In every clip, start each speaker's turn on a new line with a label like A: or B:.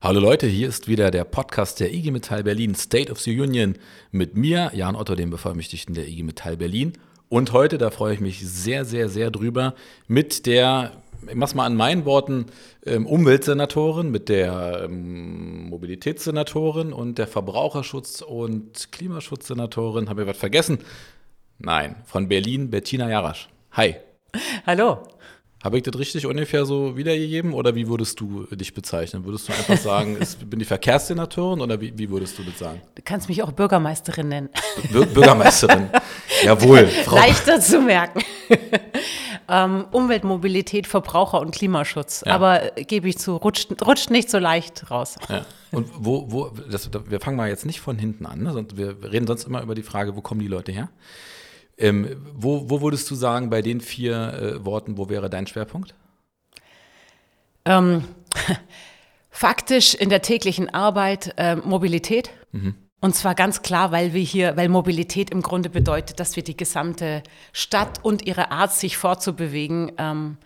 A: Hallo Leute, hier ist wieder der Podcast der IG Metall Berlin State of the Union mit mir, Jan Otto, dem Bevollmächtigten der IG Metall Berlin. Und heute, da freue ich mich sehr, sehr, sehr drüber, mit der, ich mach's mal an meinen Worten, ähm, Umweltsenatorin, mit der ähm, Mobilitätssenatorin und der Verbraucherschutz- und Klimaschutzsenatorin. Habe ich was vergessen? Nein, von Berlin, Bettina Jarasch. Hi.
B: Hallo.
A: Habe ich das richtig ungefähr so wiedergegeben oder wie würdest du dich bezeichnen? Würdest du einfach sagen, ich bin die Verkehrssenatorin oder wie, wie, würdest du das sagen?
B: Du kannst mich auch Bürgermeisterin nennen.
A: Bir Bürgermeisterin, jawohl.
B: Frau. Leichter zu merken. ähm, Umweltmobilität, Verbraucher und Klimaschutz. Ja. Aber äh, gebe ich zu, rutscht, rutscht nicht so leicht raus.
A: Ja. Und wo, wo das, wir fangen mal jetzt nicht von hinten an, ne? wir reden sonst immer über die Frage, wo kommen die Leute her? Ähm, wo, wo würdest du sagen, bei den vier äh, Worten, wo wäre dein Schwerpunkt?
B: Ähm, faktisch in der täglichen Arbeit äh, Mobilität. Mhm. Und zwar ganz klar, weil wir hier, weil Mobilität im Grunde bedeutet, dass wir die gesamte Stadt und ihre Art, sich fortzubewegen, ähm,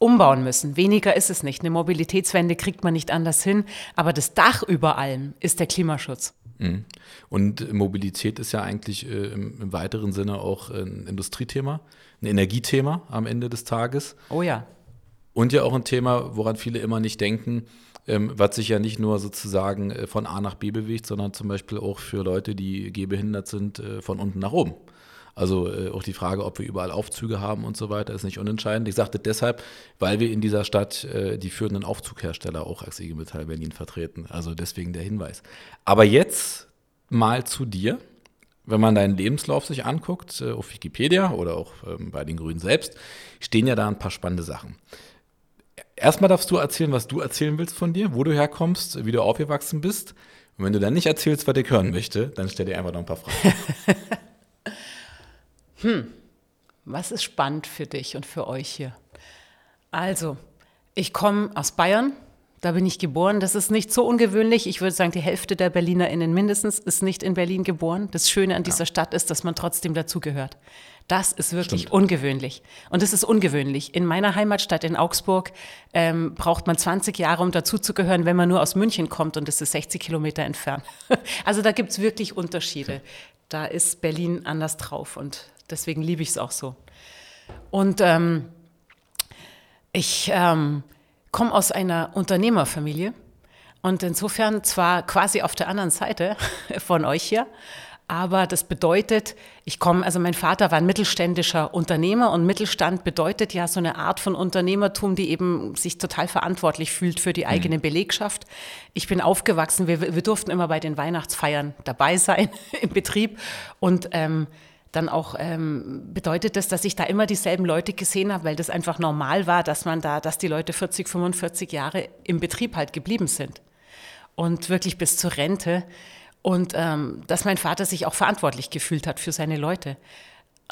B: umbauen müssen. Weniger ist es nicht. Eine Mobilitätswende kriegt man nicht anders hin, aber das Dach über allem ist der Klimaschutz.
A: Mhm. Und Mobilität ist ja eigentlich äh, im, im, weiteren Sinne auch ein Industriethema, ein Energiethema am Ende des Tages.
B: Oh ja.
A: Und ja auch ein Thema, woran viele immer nicht denken, ähm, was sich ja nicht nur sozusagen äh, von A nach B bewegt, sondern zum Beispiel auch für Leute, die gehbehindert sind, äh, von unten nach oben. Also äh, auch die Frage, ob wir überall Aufzüge haben und so weiter, ist nicht unentscheidend. Ich sagte deshalb, weil wir in dieser Stadt äh, die führenden Aufzughersteller auch als IG Metall Berlin vertreten. Also deswegen der Hinweis. Aber jetzt mal zu dir. Wenn man deinen Lebenslauf sich anguckt, äh, auf Wikipedia oder auch ähm, bei den Grünen selbst, stehen ja da ein paar spannende Sachen. Erstmal darfst du erzählen, was du erzählen willst von dir, wo du herkommst, wie du aufgewachsen bist. Und wenn du dann nicht erzählst, was ich hören möchte, dann stell dir einfach noch ein paar Fragen.
B: hm, was ist spannend für dich und für euch hier? Also, ich komme aus Bayern, da bin ich geboren. Das ist nicht so ungewöhnlich. Ich würde sagen, die Hälfte der BerlinerInnen mindestens ist nicht in Berlin geboren. Das Schöne an dieser ja. Stadt ist, dass man trotzdem dazugehört. Das ist wirklich Stimmt. ungewöhnlich. Und es ist ungewöhnlich. In meiner Heimatstadt in Augsburg ähm, braucht man 20 Jahre, um dazuzugehören, wenn man nur aus München kommt und es ist 60 Kilometer entfernt. also da gibt es wirklich Unterschiede. Da ist Berlin anders drauf und deswegen liebe ich es auch so. Und ähm, ich ähm, komme aus einer Unternehmerfamilie und insofern zwar quasi auf der anderen Seite von euch hier, aber das bedeutet, ich komme, also mein Vater war ein mittelständischer Unternehmer und Mittelstand bedeutet ja so eine Art von Unternehmertum, die eben sich total verantwortlich fühlt für die eigene mhm. Belegschaft. Ich bin aufgewachsen, wir, wir durften immer bei den Weihnachtsfeiern dabei sein im Betrieb und ähm, dann auch ähm, bedeutet das, dass ich da immer dieselben Leute gesehen habe, weil das einfach normal war, dass man da, dass die Leute 40, 45 Jahre im Betrieb halt geblieben sind und wirklich bis zur Rente und ähm, dass mein Vater sich auch verantwortlich gefühlt hat für seine Leute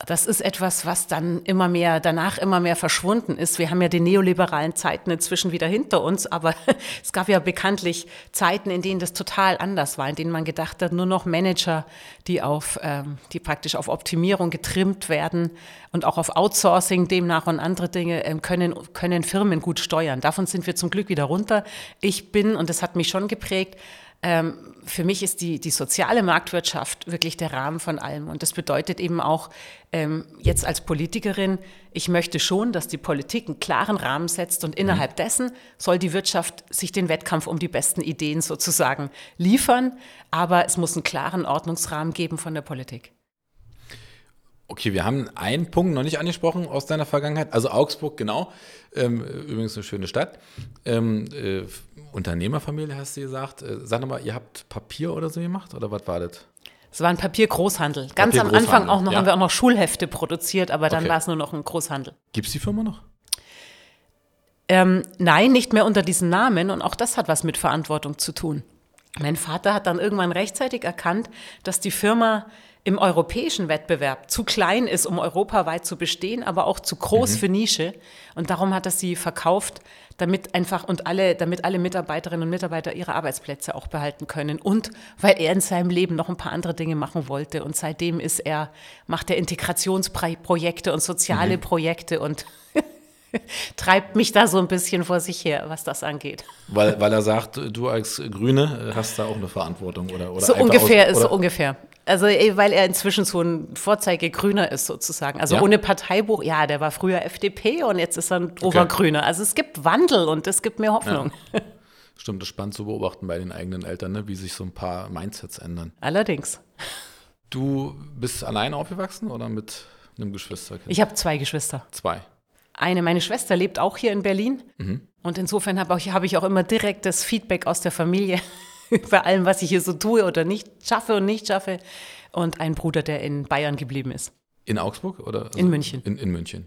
B: das ist etwas, was dann immer mehr, danach immer mehr verschwunden ist. Wir haben ja die neoliberalen Zeiten inzwischen wieder hinter uns, aber es gab ja bekanntlich Zeiten, in denen das total anders war, in denen man gedacht hat, nur noch Manager, die auf, ähm, die praktisch auf Optimierung getrimmt werden und auch auf Outsourcing demnach und andere Dinge ähm, können, können Firmen gut steuern. Davon sind wir zum Glück wieder runter. Ich bin, und das hat mich schon geprägt, ähm, für mich ist die, die soziale Marktwirtschaft wirklich der Rahmen von allem. Und das bedeutet eben auch, ähm, jetzt als Politikerin, ich möchte schon, dass die Politik einen klaren Rahmen setzt und innerhalb mhm. dessen soll die Wirtschaft sich den Wettkampf um die besten Ideen sozusagen liefern. Aber es muss einen klaren Ordnungsrahmen geben von der Politik.
A: Okay, wir haben einen Punkt noch nicht angesprochen aus deiner Vergangenheit. Also Augsburg, genau. Ähm, übrigens eine schöne Stadt. Unternehmerfamilie hast du gesagt. Äh, sag nochmal, ihr habt Papier oder so gemacht oder was war das?
B: Es war ein Papiergroßhandel. Ganz Papier am Anfang auch noch, ja. haben wir auch noch Schulhefte produziert, aber dann okay. war es nur noch ein Großhandel.
A: Gibt es die Firma noch?
B: Ähm, nein, nicht mehr unter diesem Namen und auch das hat was mit Verantwortung zu tun. Mein Vater hat dann irgendwann rechtzeitig erkannt, dass die Firma im europäischen Wettbewerb zu klein ist, um europaweit zu bestehen, aber auch zu groß mhm. für Nische. Und darum hat er sie verkauft, damit einfach und alle, damit alle Mitarbeiterinnen und Mitarbeiter ihre Arbeitsplätze auch behalten können. Und weil er in seinem Leben noch ein paar andere Dinge machen wollte. Und seitdem ist er, macht er Integrationsprojekte und soziale mhm. Projekte und treibt mich da so ein bisschen vor sich her, was das angeht.
A: Weil, weil er sagt, du als Grüne hast da auch eine Verantwortung oder, oder
B: so ungefähr, aus, oder? so ungefähr. Also weil er inzwischen so ein Vorzeigegrüner ist sozusagen. Also ja? ohne Parteibuch, ja, der war früher FDP und jetzt ist er ein Obergrüner. Okay. Also es gibt Wandel und es gibt mehr Hoffnung.
A: Ja. Stimmt, das ist spannend zu beobachten bei den eigenen Eltern, ne? wie sich so ein paar Mindsets ändern.
B: Allerdings.
A: Du bist alleine aufgewachsen oder mit einem Geschwisterkind?
B: Ich habe zwei Geschwister.
A: Zwei.
B: Eine, meine Schwester lebt auch hier in Berlin. Mhm. Und insofern habe hab ich auch immer direktes Feedback aus der Familie bei allem, was ich hier so tue oder nicht schaffe und nicht schaffe. Und ein Bruder, der in Bayern geblieben ist.
A: In Augsburg oder?
B: Also in München.
A: In, in München.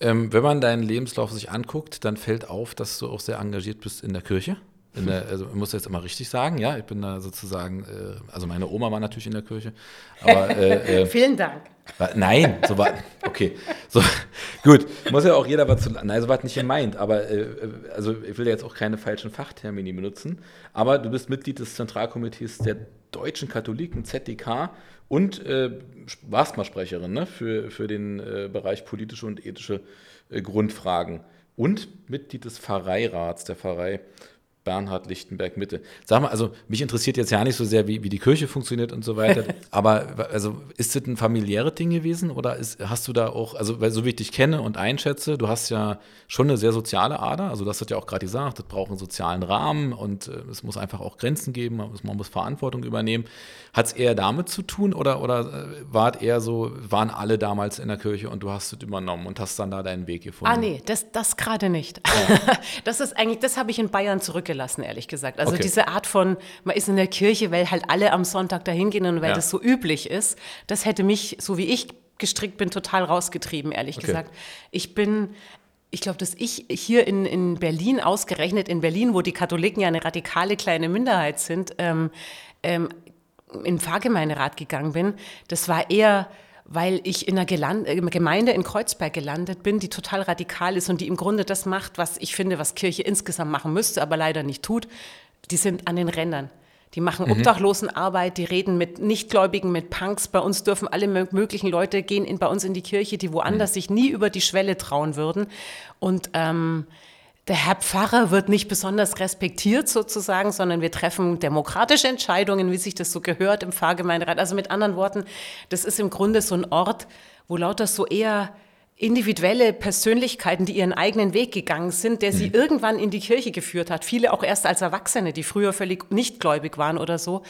A: Ähm, wenn man deinen Lebenslauf sich anguckt, dann fällt auf, dass du auch sehr engagiert bist in der Kirche. In der, also ich muss jetzt immer richtig sagen, ja, ich bin da sozusagen, äh, also meine Oma war natürlich in der Kirche. Aber,
B: äh, äh, Vielen Dank.
A: Nein, so war, okay, so, gut, muss ja auch jeder was zu, nein, so war nicht gemeint, aber, äh, also ich will jetzt auch keine falschen Fachtermini benutzen, aber du bist Mitglied des Zentralkomitees der deutschen Katholiken, ZDK, und äh, warst mal Sprecherin ne, für, für den äh, Bereich politische und ethische äh, Grundfragen und Mitglied des Pfarreirats der Pfarrei Bernhard Lichtenberg Mitte. Sag mal, also mich interessiert jetzt ja nicht so sehr, wie, wie die Kirche funktioniert und so weiter, aber also ist das ein familiäres Ding gewesen oder ist, hast du da auch, also weil so wie ich dich kenne und einschätze, du hast ja schon eine sehr soziale Ader, also das hat ja auch gerade gesagt, das braucht einen sozialen Rahmen und äh, es muss einfach auch Grenzen geben, man muss, man muss Verantwortung übernehmen. Hat es eher damit zu tun oder, oder äh, war eher so, waren alle damals in der Kirche und du hast es übernommen und hast dann da deinen Weg gefunden?
B: Ah nee, das, das gerade nicht. Ja. das ist eigentlich, das habe ich in Bayern zurückgelassen gelassen, ehrlich gesagt. Also okay. diese Art von, man ist in der Kirche, weil halt alle am Sonntag dahin gehen und weil ja. das so üblich ist, das hätte mich, so wie ich gestrickt bin, total rausgetrieben, ehrlich okay. gesagt. Ich bin ich glaube, dass ich hier in, in Berlin, ausgerechnet in Berlin, wo die Katholiken ja eine radikale kleine Minderheit sind, ähm, ähm, in den Pfarrgemeinderat gegangen bin, das war eher weil ich in einer Geland äh, Gemeinde in Kreuzberg gelandet bin, die total radikal ist und die im Grunde das macht, was ich finde, was Kirche insgesamt machen müsste, aber leider nicht tut. Die sind an den Rändern. Die machen mhm. Obdachlosenarbeit, die reden mit Nichtgläubigen, mit Punks. Bei uns dürfen alle möglichen Leute gehen in, bei uns in die Kirche, die woanders mhm. sich nie über die Schwelle trauen würden. Und ähm, der Herr Pfarrer wird nicht besonders respektiert sozusagen, sondern wir treffen demokratische Entscheidungen, wie sich das so gehört im Pfarrgemeinderat. Also mit anderen Worten, das ist im Grunde so ein Ort, wo lauter so eher individuelle Persönlichkeiten, die ihren eigenen Weg gegangen sind, der sie mhm. irgendwann in die Kirche geführt hat. Viele auch erst als Erwachsene, die früher völlig nichtgläubig waren oder so.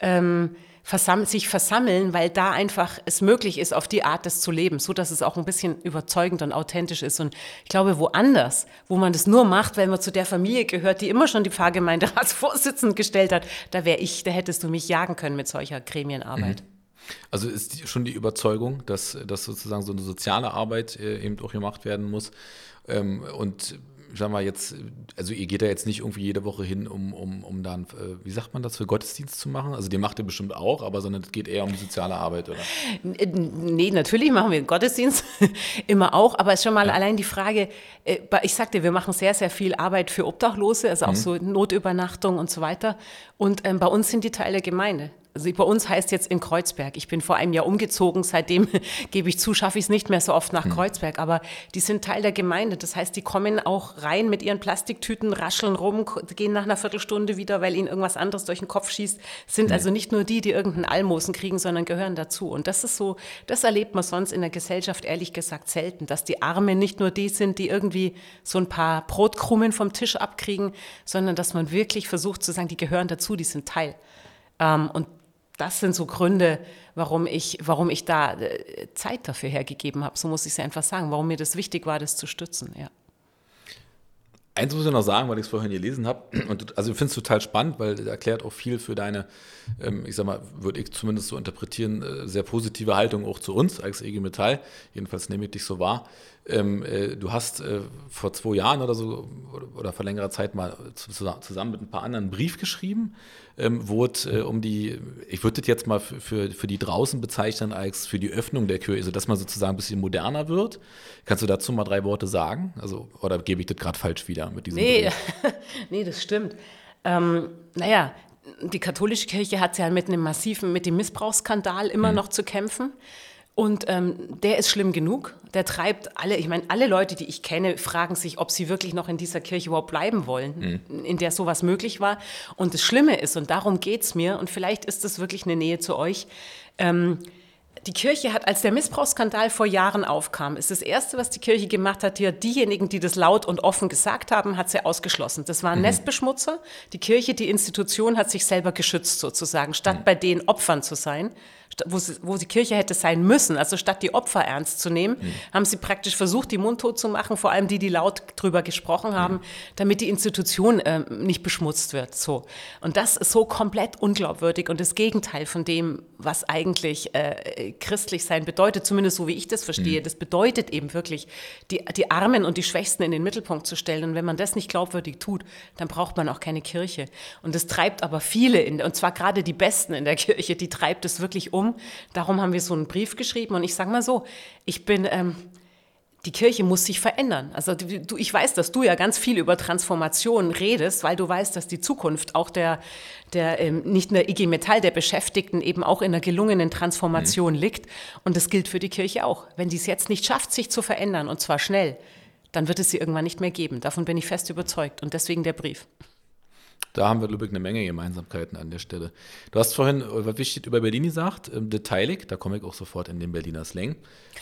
B: Ähm, versam sich versammeln, weil da einfach es möglich ist, auf die Art das zu leben, so dass es auch ein bisschen überzeugend und authentisch ist. Und ich glaube, woanders, wo man das nur macht, weil man zu der Familie gehört, die immer schon die Pfarrgemeinderatsvorsitzenden gestellt hat, da wäre ich, da hättest du mich jagen können mit solcher Gremienarbeit. Mhm.
A: Also ist schon die Überzeugung, dass, dass sozusagen so eine soziale Arbeit äh, eben auch gemacht werden muss. Ähm, und sag mal jetzt, also ihr geht da jetzt nicht irgendwie jede Woche hin, um, um, um dann, äh, wie sagt man das, für Gottesdienst zu machen? Also den macht ihr bestimmt auch, aber sondern es geht eher um die soziale Arbeit, oder?
B: Nee, natürlich machen wir Gottesdienst immer auch, aber es ist schon mal ja. allein die Frage, äh, ich sagte, wir machen sehr, sehr viel Arbeit für Obdachlose, also auch mhm. so Notübernachtung und so weiter. Und ähm, bei uns sind die Teil der Gemeinde. Also bei uns heißt jetzt in Kreuzberg. Ich bin vor einem Jahr umgezogen. Seitdem gebe ich zu, schaffe ich es nicht mehr so oft nach hm. Kreuzberg. Aber die sind Teil der Gemeinde. Das heißt, die kommen auch rein mit ihren Plastiktüten, rascheln rum, gehen nach einer Viertelstunde wieder, weil ihnen irgendwas anderes durch den Kopf schießt. Sind also nicht nur die, die irgendeinen Almosen kriegen, sondern gehören dazu. Und das ist so, das erlebt man sonst in der Gesellschaft ehrlich gesagt selten, dass die Armen nicht nur die sind, die irgendwie so ein paar Brotkrummen vom Tisch abkriegen, sondern dass man wirklich versucht zu sagen, die gehören dazu, die sind Teil. Ähm, und das sind so Gründe, warum ich, warum ich da äh, Zeit dafür hergegeben habe. So muss ich es einfach sagen, warum mir das wichtig war, das zu stützen. Ja.
A: Eins muss ich noch sagen, weil ich es vorhin gelesen habe. Und also ich finde es total spannend, weil es erklärt auch viel für deine, ähm, ich sag mal, würde ich zumindest so interpretieren, äh, sehr positive Haltung auch zu uns als EG Metall. Jedenfalls nehme ich dich so wahr. Ähm, äh, du hast vor zwei Jahren oder so oder, vor längerer Zeit mal zu, zusammen mit ein paar anderen einen Brief geschrieben, ähm, es äh, um die, ich würde das jetzt mal für, für, die draußen bezeichnen als für die Öffnung der Kirche, also dass man sozusagen ein bisschen moderner wird. Kannst du dazu mal drei Worte sagen? Also, oder gebe ich das gerade falsch wieder mit diesem
B: nee, nee, das stimmt. Ähm, naja, die katholische Kirche hat ja mit einem massiven, mit dem Missbrauchsskandal immer hm. noch zu kämpfen. Und ähm, der ist schlimm genug. Der treibt alle, ich meine, alle Leute, die ich kenne, fragen sich, ob sie wirklich noch in dieser Kirche überhaupt bleiben wollen, mhm. in der sowas möglich war. Und das Schlimme ist, und darum geht es mir, und vielleicht ist das wirklich eine Nähe zu euch, ähm, die Kirche hat, als der Missbrauchsskandal vor Jahren aufkam, ist das Erste, was die Kirche gemacht hat, hier diejenigen, die das laut und offen gesagt haben, hat sie ausgeschlossen. Das waren mhm. Nestbeschmutzer. Die Kirche, die Institution hat sich selber geschützt sozusagen, statt mhm. bei den Opfern zu sein wo, sie, wo die Kirche hätte sein müssen, also statt die Opfer ernst zu nehmen, mhm. haben sie praktisch versucht, die mundtot zu machen, vor allem die, die laut drüber gesprochen haben, mhm. damit die Institution äh, nicht beschmutzt wird. So. Und das ist so komplett unglaubwürdig und das Gegenteil von dem, was eigentlich äh, christlich sein bedeutet, zumindest so wie ich das verstehe. Mhm. Das bedeutet eben wirklich, die, die Armen und die Schwächsten in den Mittelpunkt zu stellen. Und wenn man das nicht glaubwürdig tut, dann braucht man auch keine Kirche. Und das treibt aber viele, in, und zwar gerade die Besten in der Kirche, die treibt es wirklich um um. Darum haben wir so einen Brief geschrieben. Und ich sage mal so, ich bin, ähm, die Kirche muss sich verändern. Also du, ich weiß, dass du ja ganz viel über Transformation redest, weil du weißt, dass die Zukunft auch der, der ähm, nicht nur IG Metall, der Beschäftigten eben auch in einer gelungenen Transformation mhm. liegt. Und das gilt für die Kirche auch. Wenn die es jetzt nicht schafft, sich zu verändern, und zwar schnell, dann wird es sie irgendwann nicht mehr geben. Davon bin ich fest überzeugt. Und deswegen der Brief.
A: Da haben wir, glaube ich, eine Menge Gemeinsamkeiten an der Stelle. Du hast vorhin, was wichtig über Berlin gesagt, ähm, detailig, da komme ich auch sofort in den Berliner Slang.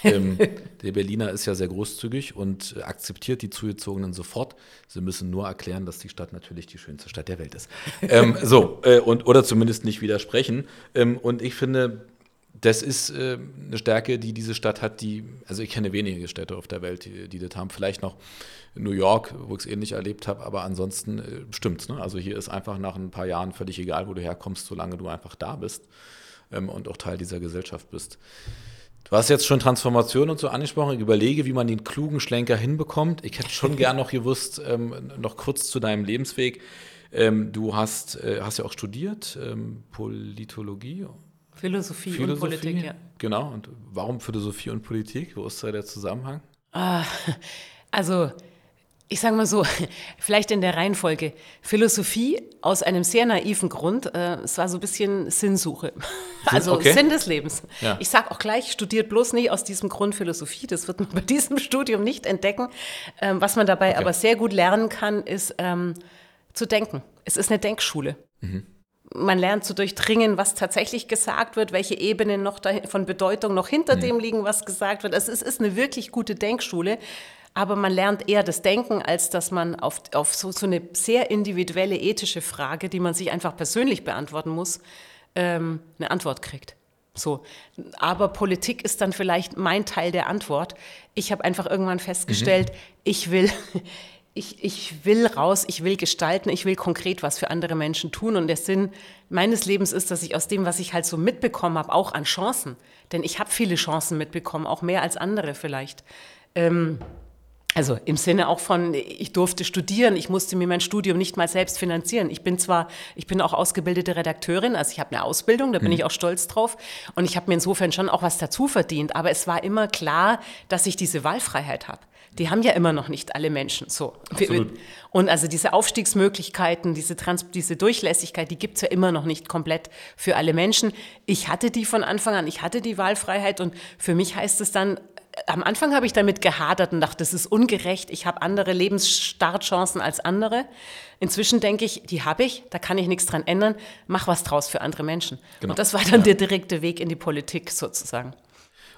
A: Ähm, der Berliner ist ja sehr großzügig und akzeptiert die Zugezogenen sofort. Sie müssen nur erklären, dass die Stadt natürlich die schönste Stadt der Welt ist. ähm, so, äh, und, oder zumindest nicht widersprechen. Ähm, und ich finde, das ist äh, eine Stärke, die diese Stadt hat, die, also ich kenne wenige Städte auf der Welt, die, die das haben. Vielleicht noch New York, wo ich es ähnlich erlebt habe, aber ansonsten äh, stimmt's. Ne? Also hier ist einfach nach ein paar Jahren völlig egal, wo du herkommst, solange du einfach da bist ähm, und auch Teil dieser Gesellschaft bist. Du hast jetzt schon Transformation und so angesprochen. Ich überlege, wie man den klugen Schlenker hinbekommt. Ich hätte schon gern noch gewusst, ähm, noch kurz zu deinem Lebensweg. Ähm, du hast, äh, hast ja auch studiert, ähm, Politologie
B: Philosophie, Philosophie, und Politik, ja.
A: Genau. Und warum Philosophie und Politik? Wo ist da der Zusammenhang?
B: Ah, also, ich sage mal so, vielleicht in der Reihenfolge. Philosophie aus einem sehr naiven Grund. Äh, es war so ein bisschen Sinnsuche. Also okay. Sinn des Lebens. Ja. Ich sage auch gleich, studiert bloß nicht aus diesem Grund Philosophie. Das wird man bei diesem Studium nicht entdecken. Ähm, was man dabei okay. aber sehr gut lernen kann, ist ähm, zu denken. Es ist eine Denkschule. Mhm man lernt zu durchdringen, was tatsächlich gesagt wird, welche Ebenen noch von Bedeutung noch hinter mhm. dem liegen, was gesagt wird. Also es ist eine wirklich gute Denkschule, aber man lernt eher das Denken, als dass man auf, auf so, so eine sehr individuelle ethische Frage, die man sich einfach persönlich beantworten muss, ähm, eine Antwort kriegt. So. Aber Politik ist dann vielleicht mein Teil der Antwort. Ich habe einfach irgendwann festgestellt, mhm. ich will, ich, ich will raus, ich will gestalten, ich will konkret was für andere Menschen tun. Und der Sinn meines Lebens ist, dass ich aus dem, was ich halt so mitbekommen habe, auch an Chancen, denn ich habe viele Chancen mitbekommen, auch mehr als andere vielleicht. Ähm, also im Sinne auch von, ich durfte studieren, ich musste mir mein Studium nicht mal selbst finanzieren. Ich bin zwar, ich bin auch ausgebildete Redakteurin, also ich habe eine Ausbildung, da bin mhm. ich auch stolz drauf. Und ich habe mir insofern schon auch was dazu verdient. Aber es war immer klar, dass ich diese Wahlfreiheit habe die haben ja immer noch nicht alle Menschen so. Absolut. Und also diese Aufstiegsmöglichkeiten, diese, Trans diese Durchlässigkeit, die gibt es ja immer noch nicht komplett für alle Menschen. Ich hatte die von Anfang an, ich hatte die Wahlfreiheit und für mich heißt es dann, am Anfang habe ich damit gehadert und dachte, das ist ungerecht, ich habe andere Lebensstartchancen als andere. Inzwischen denke ich, die habe ich, da kann ich nichts dran ändern, mach was draus für andere Menschen. Genau. Und das war dann ja. der direkte Weg in die Politik sozusagen.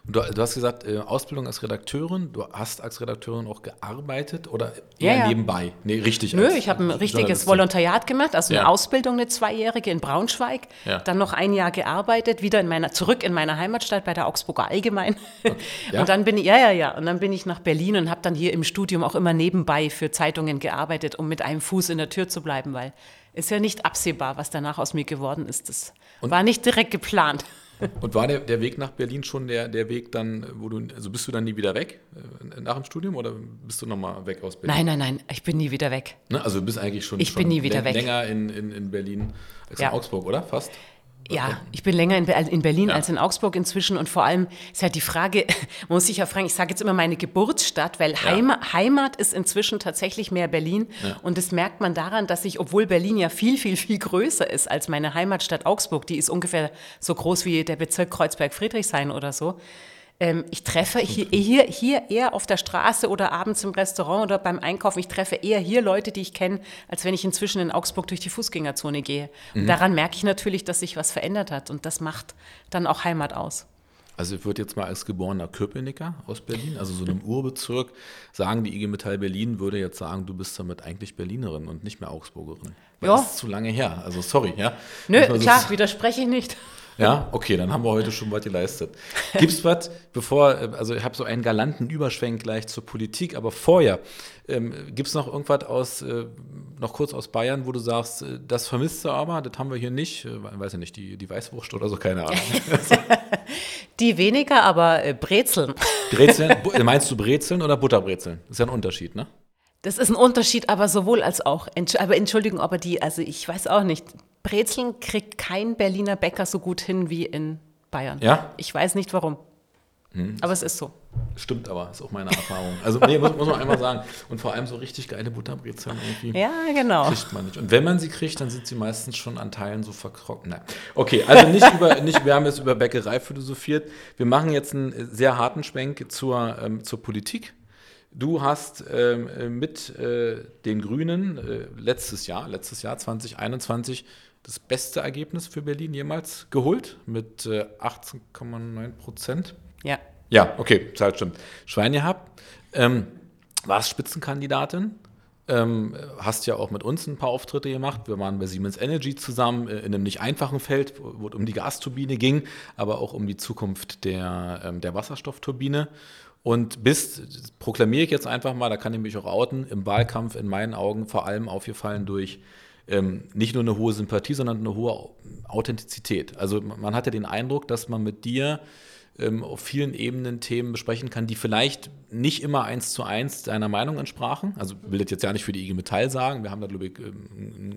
A: Du, du, hast gesagt, äh, Ausbildung als Redakteurin. Du hast als Redakteurin auch gearbeitet oder eher ja, ja. nebenbei? Nee, richtig.
B: Nö, ich habe ein richtiges Volontariat gemacht, also ja. eine Ausbildung, eine zweijährige in Braunschweig. Dann noch ein Jahr gearbeitet, wieder in meiner, zurück in meiner Heimatstadt bei der Augsburger Allgemein. Okay. Und dann bin ich, ja, ja, ja, und dann bin ich nach Berlin und habe dann hier im Studium auch immer nebenbei für Zeitungen gearbeitet, um mit einem Fuß in der Tür zu bleiben, weil ist ja nicht absehbar, was danach aus mir geworden ist. Das und war nicht direkt geplant.
A: Und war der, der Weg nach Berlin schon der, der Weg dann, wo du, also bist du dann nie wieder weg äh, nach dem Studium oder bist du nochmal weg aus Berlin?
B: Nein, nein, nein, ich bin nie wieder weg.
A: Ne? Also du bist eigentlich schon,
B: ich
A: schon
B: bin nie wieder
A: länger weg. in, in, in Berlin als ja. in Augsburg, oder? Fast?
B: Ja, ich bin länger in, in Berlin ja. als in Augsburg inzwischen und vor allem ist halt die Frage, man muss sich ja fragen, ich sage jetzt immer meine Geburtsstadt, weil ja. Heimat, Heimat, ist inzwischen tatsächlich mehr Berlin ja. und das merkt man daran, dass ich, obwohl Berlin ja viel, viel, viel größer ist als meine Heimatstadt Augsburg, die ist ungefähr so groß wie der Bezirk Kreuzberg-Friedrichshain oder so, Ähm, ich treffe hier, hier, hier eher auf der Straße oder abends im Restaurant oder beim Einkaufen, ich treffe eher hier Leute, die ich kenne, als wenn ich inzwischen in Augsburg durch die Fußgängerzone gehe. Und mhm. daran merke ich natürlich, dass sich was verändert hat und das macht dann auch Heimat aus.
A: Also ich würde jetzt mal als geborener Köpenicker aus Berlin, also so einem Urbezirk, sagen, die IG Metall Berlin würde jetzt sagen, du bist damit eigentlich Berlinerin und nicht mehr Augsburgerin. Weil ja. Das ist zu lange her. Also sorry, ja.
B: Nö, klar, so widerspreche ich nicht.
A: Ja, okay, dann haben wir heute schon was geleistet. Gibt es was, bevor, also ich habe so einen galanten Überschwenk gleich zur Politik, aber vorher, ähm, gibt es noch irgendwas aus, äh, noch kurz aus Bayern, wo du sagst, äh, das vermisst du aber, das haben wir hier nicht, äh, weiß ich nicht, die, die Weißwurst oder so, keine Ahnung.
B: die weniger, aber äh, Brezeln.
A: Brezeln? Meinst du Brezeln oder Butterbrezeln? Das ist ja ein Unterschied, ne?
B: Das ist ein Unterschied, aber sowohl als auch. Aber Entschuldigung, aber die, also ich weiß auch nicht. Brezeln kriegt kein Berliner Bäcker so gut hin wie in Bayern.
A: Ja?
B: Ich weiß nicht warum. Hm. Aber es ist so.
A: Stimmt aber, ist auch meine Erfahrung. Also, nee, muss, muss, man einmal sagen. Und vor allem so richtig geile Butterbrezeln irgendwie.
B: Ja, genau.
A: Kriegt man nicht. Und wenn man sie kriegt, dann sind sie meistens schon an Teilen so verkrochen. Nein. Okay, also nicht über, nicht, wir haben jetzt über Bäckerei philosophiert. Wir machen jetzt einen sehr harten Schwenk zur, ähm, zur Politik. Du hast ähm, mit äh, den Grünen äh, letztes Jahr, letztes Jahr 2021, das beste Ergebnis für Berlin jemals geholt mit äh, 18,9 Prozent.
B: Ja.
A: Ja, okay, Zahl stimmt. Schwein gehabt. Ähm, warst Spitzenkandidatin. Ähm, hast ja auch mit uns ein paar Auftritte gemacht. Wir waren bei Siemens Energy zusammen äh, in einem nicht einfachen Feld, wo es um die Gasturbine ging, aber auch um die Zukunft der, ähm, der Wasserstoffturbine. Und bist, proklamiere ich jetzt einfach mal, da kann ich mich auch outen, im Wahlkampf in meinen Augen vor allem aufgefallen durch ähm, nicht nur eine hohe Sympathie, sondern eine hohe Authentizität. Also man hatte den Eindruck, dass man mit dir ähm, auf vielen Ebenen Themen besprechen kann, die vielleicht nicht immer eins zu eins deiner Meinung entsprachen. Also will das jetzt ja nicht für die IG Metall sagen, wir haben da, glaube ich, ähm,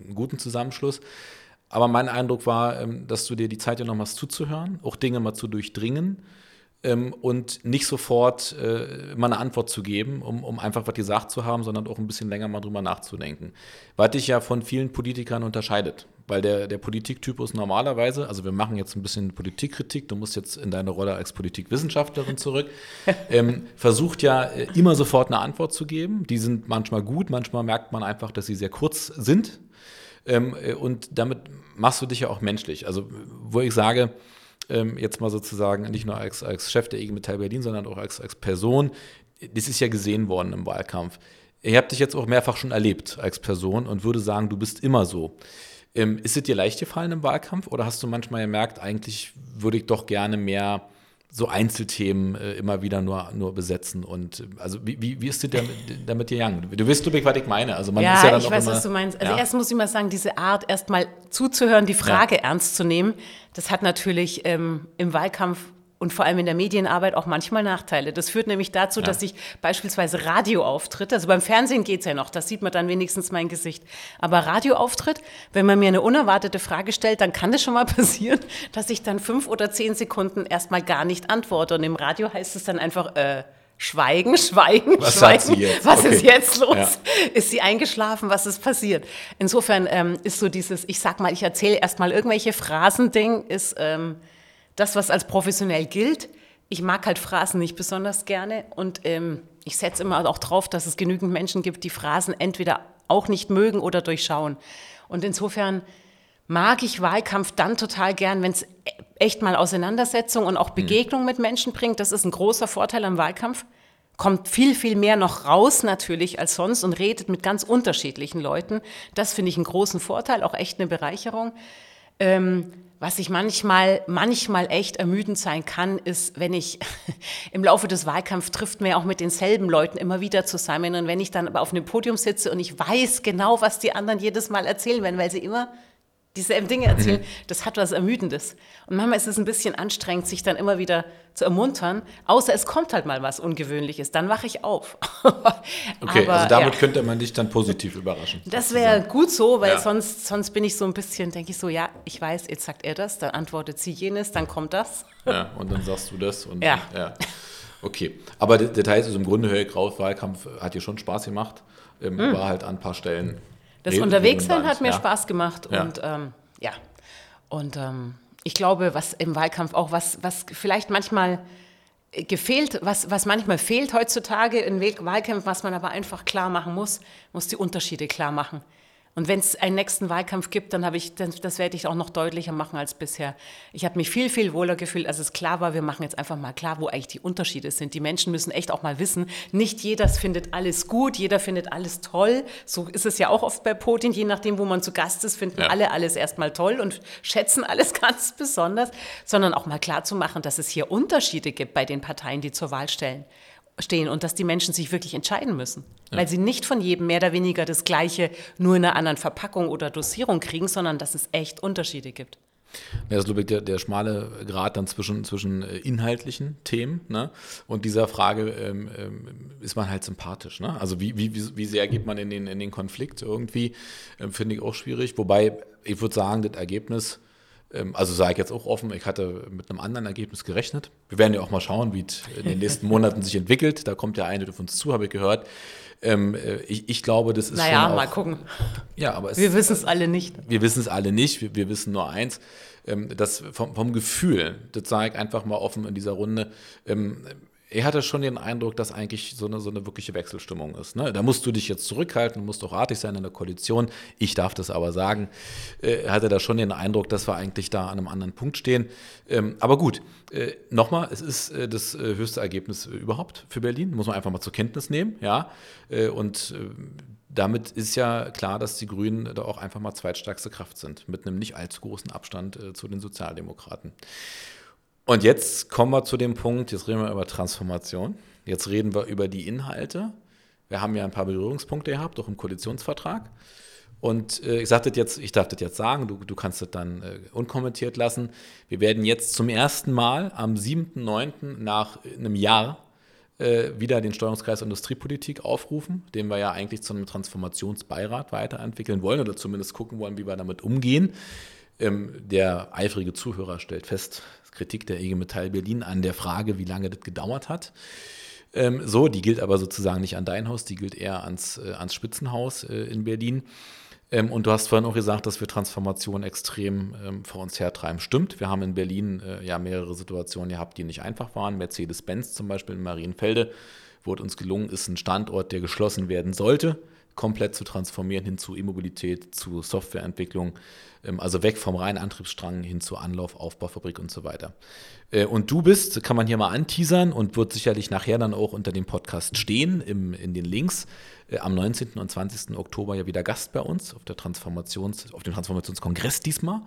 A: einen guten Zusammenschluss. Aber mein Eindruck war, ähm, dass du dir die Zeit genommen hast zuzuhören, auch Dinge mal zu durchdringen ähm, und nicht sofort äh, mal eine Antwort zu geben, um, um einfach was gesagt zu haben, sondern auch ein bisschen länger mal drüber nachzudenken. Was dich ja von vielen Politikern unterscheidet. Weil der, der Politiktypus normalerweise, also wir machen jetzt ein bisschen Politikkritik, du musst jetzt in deine Rolle als Politikwissenschaftlerin zurück, ähm, versucht ja äh, immer sofort eine Antwort zu geben. Die sind manchmal gut, manchmal merkt man einfach, dass sie sehr kurz sind. Ähm, äh, und damit machst du dich ja auch menschlich. Also wo ich sage, ähm, jetzt mal sozusagen nicht nur als, als Chef der IG Metall Berlin, sondern auch als, als Person, das ist ja gesehen worden im Wahlkampf. Ich habe dich jetzt auch mehrfach schon erlebt als Person und würde sagen, du bist immer so. Ähm, ist es dir leicht gefallen im Wahlkampf oder hast du manchmal gemerkt, eigentlich würde ich doch gerne mehr so Einzelthemen äh, immer wieder nur, nur besetzen. Und äh, also wie, wie, wie ist es damit, damit gegangen? Du weißt, was ich meine. Also man
B: ja,
A: ist ja
B: dann ich weiß, immer, was du meinst. Also ja. erst muss ich mal sagen, diese Art, erst mal zuzuhören, die Frage ja. ernst zu nehmen, das hat natürlich ähm, im Wahlkampf und vor allem in der Medienarbeit auch manchmal Nachteile. Das führt nämlich dazu, ja. dass ich beispielsweise Radioauftritt, also beim Fernsehen geht es ja noch, da sieht man dann wenigstens mein Gesicht. Aber Radioauftritt, wenn man mir eine unerwartete Frage stellt, dann kann das schon mal passieren, dass ich dann fünf oder zehn Sekunden erstmal gar nicht antworte. Und im Radio heißt es dann einfach, äh, Schweigen, Schweigen,
A: Was
B: Schweigen. Was
A: okay.
B: ist jetzt los? Ja. Ist sie eingeschlafen? Was ist passiert? Insofern ähm, ist so dieses, ich sag mal, ich erzähle erstmal irgendwelche Phrasen-Ding, ist ähm, das, was als professionell gilt. Ich mag halt Phrasen nicht besonders gerne und ähm, ich setze immer auch drauf, dass es genügend Menschen gibt, die Phrasen entweder auch nicht mögen oder durchschauen. Und insofern mag ich Wahlkampf dann total gern, wenn es echt mal Auseinandersetzung und auch mhm. Begegnung mit Menschen bringt. Das ist ein großer Vorteil am Wahlkampf. Kommt viel, viel mehr noch raus natürlich als sonst und redet mit ganz unterschiedlichen Leuten. Das finde ich einen großen Vorteil, auch echt eine Bereicherung. Ähm, was ich manchmal, manchmal echt ermüdend sein kann, ist, wenn ich im Laufe des Wahlkampfs trifft mir auch mit denselben Leuten immer wieder zusammen. Und wenn ich dann aber auf einem Podium sitze und ich weiß genau, was die anderen jedes Mal erzählen werden, weil sie immer dieselben Dinge erzählen, mhm. das hat was Ermüdendes. Und manchmal ist es ein bisschen anstrengend, sich dann immer wieder zu ermuntern, außer es kommt halt mal was Ungewöhnliches, dann wache ich auf.
A: okay, Aber, also damit ja. könnte man dich dann positiv überraschen.
B: Das wäre gut so, weil ja. sonst, sonst bin ich so ein bisschen, denke ich so, ja, ich weiß, jetzt sagt er das, dann antwortet sie jenes, dann kommt das.
A: ja, und dann sagst du das. Und,
B: ja.
A: ja. Okay, aber Details, also im Grunde höre ich raus, Wahlkampf hat dir schon Spaß gemacht, ähm, mhm. war halt an ein paar Stellen
B: das nee, Unterwegssein hat mir ja. Spaß gemacht ja. und ähm, ja. Und ähm, ich glaube, was im Wahlkampf auch, was, was vielleicht manchmal gefehlt, was, was manchmal fehlt heutzutage in Wahlkämpfen, was man aber einfach klar machen muss, muss die Unterschiede klar machen. Und wenn es einen nächsten Wahlkampf gibt, dann habe ich, das, das werde ich auch noch deutlicher machen als bisher. Ich habe mich viel, viel wohler gefühlt, als es klar war, wir machen jetzt einfach mal klar, wo eigentlich die Unterschiede sind. Die Menschen müssen echt auch mal wissen, nicht jeder findet alles gut, jeder findet alles toll. So ist es ja auch oft bei Putin, je nachdem, wo man zu Gast ist, finden ja. alle alles erstmal toll und schätzen alles ganz besonders, sondern auch mal klar zu machen, dass es hier Unterschiede gibt bei den Parteien, die zur Wahl stellen stehen und dass die Menschen sich wirklich entscheiden müssen. Ja. Weil sie nicht von jedem mehr oder weniger das Gleiche nur in einer anderen Verpackung oder Dosierung kriegen, sondern dass es echt Unterschiede gibt.
A: Ja, das ist, der, der schmale Grad dann zwischen, zwischen äh, inhaltlichen Themen ne? und dieser Frage, ähm, ähm, ist man halt sympathisch. Ne? Also wie, wie, wie sehr geht man in den, in den Konflikt irgendwie, ähm, finde ich auch schwierig. Wobei, ich würde sagen, das Ergebnis also sage ich jetzt auch offen, ich hatte mit einem anderen Ergebnis gerechnet. Wir werden ja auch mal schauen, wie es in den nächsten Monaten sich entwickelt. Da kommt ja eine auf uns zu, habe ich gehört. Ähm, äh, ich, ich, glaube, das ist.
B: Naja,
A: auch,
B: mal gucken.
A: Ja, aber es,
B: wir wissen es alle nicht.
A: Wir wissen es alle nicht. Wir, wir wissen nur eins. Ähm, das vom, vom, Gefühl, das sage ich einfach mal offen in dieser Runde. Ähm, er hatte schon den Eindruck, dass eigentlich so eine, so eine wirkliche Wechselstimmung ist. Ne? Da musst du dich jetzt zurückhalten, musst auch artig sein in der Koalition. Ich darf das aber sagen. Äh, er hatte da schon den Eindruck, dass wir eigentlich da an einem anderen Punkt stehen. Ähm, aber gut, äh, nochmal, es ist äh, das höchste Ergebnis überhaupt für Berlin, muss man einfach mal zur Kenntnis nehmen. Ja? Und damit ist ja klar, dass die Grünen da auch einfach mal zweitstärkste Kraft sind, mit einem nicht allzu großen Abstand zu den Sozialdemokraten. Und jetzt kommen wir zu dem Punkt, jetzt reden wir über Transformation. Jetzt reden wir über die Inhalte. Wir haben ja ein paar Berührungspunkte gehabt, auch im Koalitionsvertrag. Und äh, ich, das jetzt, ich darf das jetzt sagen, du, du kannst das dann äh, unkommentiert lassen. Wir werden jetzt zum ersten Mal am 7.9. nach einem Jahr äh, wieder den Steuerungskreis Industriepolitik aufrufen, den wir ja eigentlich zu einem Transformationsbeirat weiterentwickeln wollen oder zumindest gucken wollen, wie wir damit umgehen. Ähm, der eifrige Zuhörer stellt fest, Kritik der IG Metall Berlin an der Frage, wie lange das gedauert hat. Ähm, so, die gilt aber sozusagen nicht an dein Haus, die gilt eher ans, äh, ans Spitzenhaus äh, in Berlin. Ähm, und du hast vorhin auch gesagt, dass wir Transformation extrem ähm, vor uns hertreiben. Stimmt, wir haben in Berlin äh, ja mehrere Situationen gehabt, die nicht einfach waren. Mercedes-Benz zum Beispiel in Marienfelde, es uns gelungen ist, ein Standort, der geschlossen werden sollte, komplett zu transformieren hin zu E-Mobilität, zu Softwareentwicklung, ähm, also weg vom reinen Antriebsstrang hin zu Anlauf, Aufbaufabrik und so weiter. Äh, und du bist, kann man hier mal anteasern und wird sicherlich nachher dann auch unter dem Podcast stehen, im, in den Links, äh, am 19. und 20. Oktober ja wieder Gast bei uns auf, der Transformations, auf dem Transformationskongress diesmal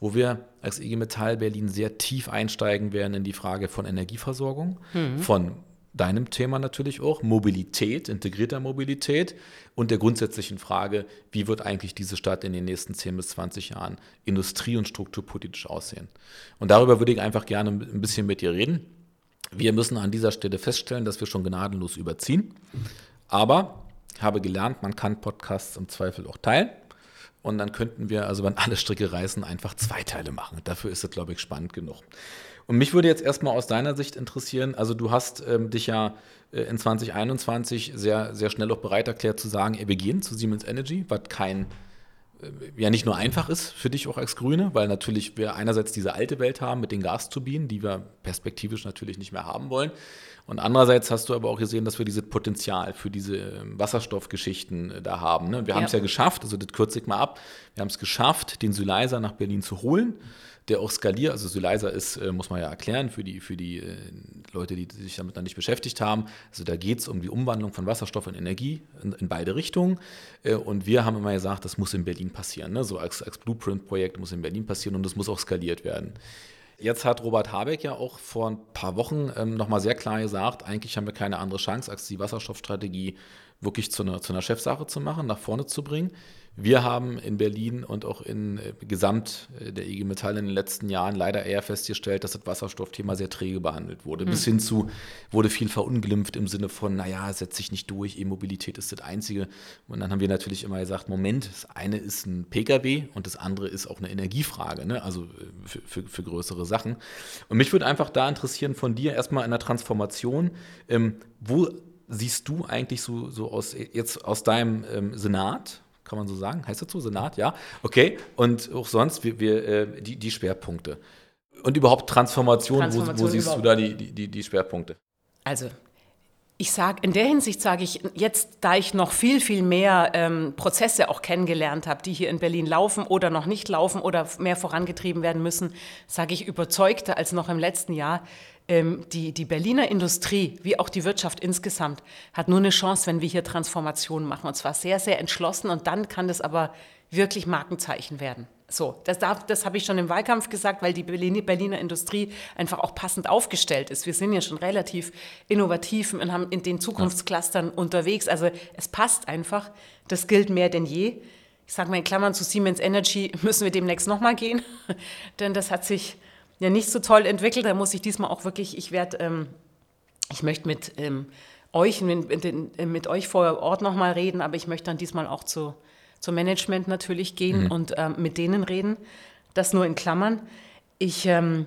A: wo wir als IG Metall Berlin sehr tief einsteigen werden in die Frage von Energieversorgung, mhm. von deinem Thema natürlich auch, Mobilität, integrierter Mobilität und der grundsätzlichen Frage, wie wird eigentlich diese Stadt in den nächsten 10 bis 20 Jahren industrie- und strukturpolitisch aussehen. Und darüber würde ich einfach gerne ein bisschen mit dir reden. Wir müssen an dieser Stelle feststellen, dass wir schon gnadenlos überziehen. Aber ich habe gelernt, man kann Podcasts im Zweifel auch teilen. Und dann könnten wir, also wenn alle Stricke reißen, einfach zwei Teile machen. Dafür ist es, glaube ich, spannend genug. Und mich würde jetzt erstmal aus deiner Sicht interessieren, also du hast ähm, dich ja äh, in 2021 sehr, sehr schnell auch bereit erklärt zu sagen, wir gehen zu Siemens Energy, was kein äh, ja nicht nur einfach ist für dich auch als Grüne, weil natürlich wir einerseits diese alte Welt haben mit den Gasturbinen, die wir perspektivisch natürlich nicht mehr haben wollen. Und andererseits hast du aber auch gesehen, dass wir dieses Potenzial für diese ähm, Wasserstoffgeschichten äh, da haben. Ne? Wir ja. haben es ja geschafft, also das kürze ich mal ab, wir haben es geschafft, den Syleiser nach Berlin zu holen der auch skaliert. Also Sylizer ist, äh, muss man ja erklären, für die, für die äh, Leute, die sich damit noch nicht beschäftigt haben. Also da geht es um die Umwandlung von Wasserstoff in Energie in, in, beide Richtungen. Äh, und wir haben immer gesagt, das muss in Berlin passieren. Ne? So als, als Blueprint-Projekt muss in Berlin passieren und das muss auch skaliert werden. Jetzt hat Robert Habeck ja auch vor ein paar Wochen ähm, nochmal sehr klar gesagt, eigentlich haben wir keine andere Chance, als die Wasserstoffstrategie wirklich zu einer, zu einer Chefsache zu machen, nach vorne zu bringen. Wir haben in Berlin und auch in äh, Gesamt äh, der IG Metall in den letzten Jahren leider eher festgestellt, dass das Wasserstoffthema sehr träge behandelt wurde. Mhm. Bis hin zu wurde viel verunglimpft im Sinne von, naja, setzt sich nicht durch, E-Mobilität ist das Einzige. Und dann haben wir natürlich immer gesagt, Moment, das eine ist ein Pkw und das andere ist auch eine Energiefrage, ne? also äh, für, für, für größere Sachen. Und mich würde einfach da interessieren von dir erstmal in der Transformation, ähm, wo siehst du eigentlich so, so aus, jetzt aus deinem ähm, Senat, kann man so sagen? Heißt das so, Senat? Ja, okay. Und auch sonst, wir, wir, äh, die, die Schwerpunkte. Und überhaupt Transformation, Transformation wo, wo, siehst überhaupt. du da die, die, die Schwerpunkte?
B: Also ich sage, in der Hinsicht sage ich jetzt, da ich noch viel, viel mehr ähm, Prozesse auch kennengelernt habe, die hier in Berlin laufen oder noch nicht laufen oder mehr vorangetrieben werden müssen, sage ich überzeugter als noch im letzten Jahr. Ähm, die, die Berliner Industrie, wie auch die Wirtschaft insgesamt, hat nur eine Chance, wenn wir hier Transformationen machen. Und zwar sehr, sehr entschlossen. Und dann kann das aber wirklich Markenzeichen werden. So, das, darf, das habe ich schon im Wahlkampf gesagt, weil die Berliner Industrie einfach auch passend aufgestellt ist. Wir sind ja schon relativ innovativ und haben in den Zukunftsclustern unterwegs. Also es passt einfach. Das gilt mehr denn je. Ich sage mal in Klammern zu Siemens Energy müssen wir demnächst nochmal gehen, denn das hat sich ja nicht so toll entwickelt. Da muss ich diesmal auch wirklich, ich werde, ähm, ich möchte mit ähm, euch, mit, mit, mit euch vor Ort nochmal reden, aber ich möchte dann diesmal auch zu zum Management natürlich gehen mhm. und ähm, mit denen reden. Das nur in Klammern. Ich ähm,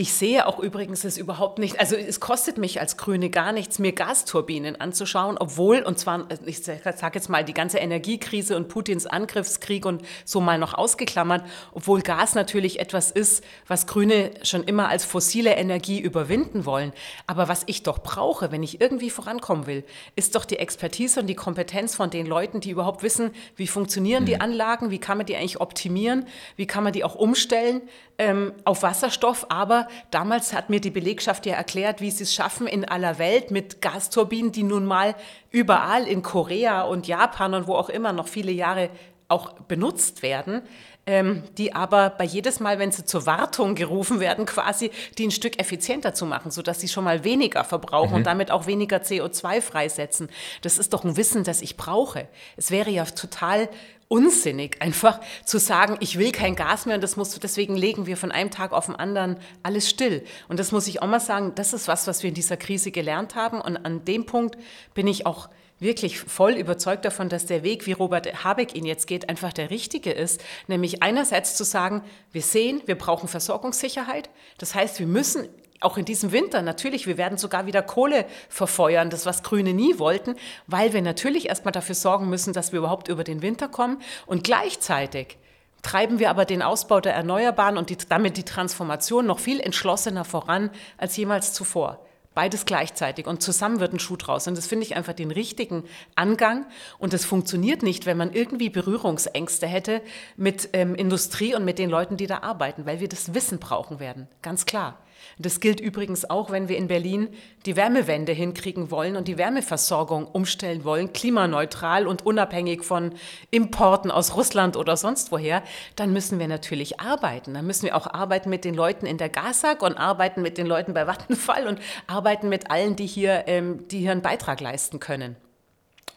B: ich sehe auch übrigens es überhaupt nicht, also es kostet mich als Grüne gar nichts, mir Gasturbinen anzuschauen, obwohl, und zwar, ich sage jetzt mal, die ganze Energiekrise und Putins Angriffskrieg und so mal noch ausgeklammert, obwohl Gas natürlich etwas ist, was Grüne schon immer als fossile Energie überwinden wollen. Aber was ich doch brauche, wenn ich irgendwie vorankommen will, ist doch die Expertise und die Kompetenz von den Leuten, die überhaupt wissen, wie funktionieren die mhm. Anlagen, wie kann man die eigentlich optimieren, wie kann man die auch umstellen ähm, auf Wasserstoff, aber damals hat mir die Belegschaft ja erklärt, wie sie es schaffen in aller Welt mit Gasturbinen, die nun mal überall in Korea und Japan und wo auch immer noch viele Jahre auch benutzt werden, ähm, die aber bei jedes Mal, wenn sie zur Wartung gerufen werden, quasi die ein Stück effizienter zu machen, sodass sie schon mal weniger verbrauchen mhm. und damit auch weniger CO2 freisetzen. Das ist doch ein Wissen, das ich brauche. Es wäre ja total unsinnig, einfach zu sagen, ich will kein Gas mehr und das musst du, deswegen legen wir von einem Tag auf den anderen alles still. Und das muss ich auch mal sagen, das ist was, was wir in dieser Krise gelernt haben. Und an dem Punkt bin ich auch wirklich voll überzeugt davon, dass der Weg, wie Robert Habeck ihn jetzt geht, einfach der richtige ist. Nämlich einerseits zu sagen, wir sehen, wir brauchen Versorgungssicherheit. Das heißt, wir müssen auch in diesem Winter, natürlich, wir werden sogar wieder Kohle verfeuern, das was Grüne nie wollten, weil wir natürlich erstmal dafür sorgen müssen, dass wir überhaupt über den Winter kommen. Und gleichzeitig treiben wir aber den Ausbau der Erneuerbaren und die, damit die Transformation noch viel entschlossener voran als jemals zuvor. Beides gleichzeitig und zusammen wird ein Schuh draus. Und das finde ich einfach den richtigen Angang. Und das funktioniert nicht, wenn man irgendwie Berührungsängste hätte mit ähm, Industrie und mit den Leuten, die da arbeiten, weil wir das Wissen brauchen werden. Ganz klar. Das gilt übrigens auch, wenn wir in Berlin die Wärmewende hinkriegen wollen und die Wärmeversorgung umstellen wollen, klimaneutral und unabhängig von Importen aus Russland oder sonst woher, dann müssen wir natürlich arbeiten. Dann müssen wir auch arbeiten mit den Leuten in der GASAG und arbeiten mit den Leuten bei Vattenfall und arbeiten mit allen, die hier, ähm, die hier einen Beitrag leisten können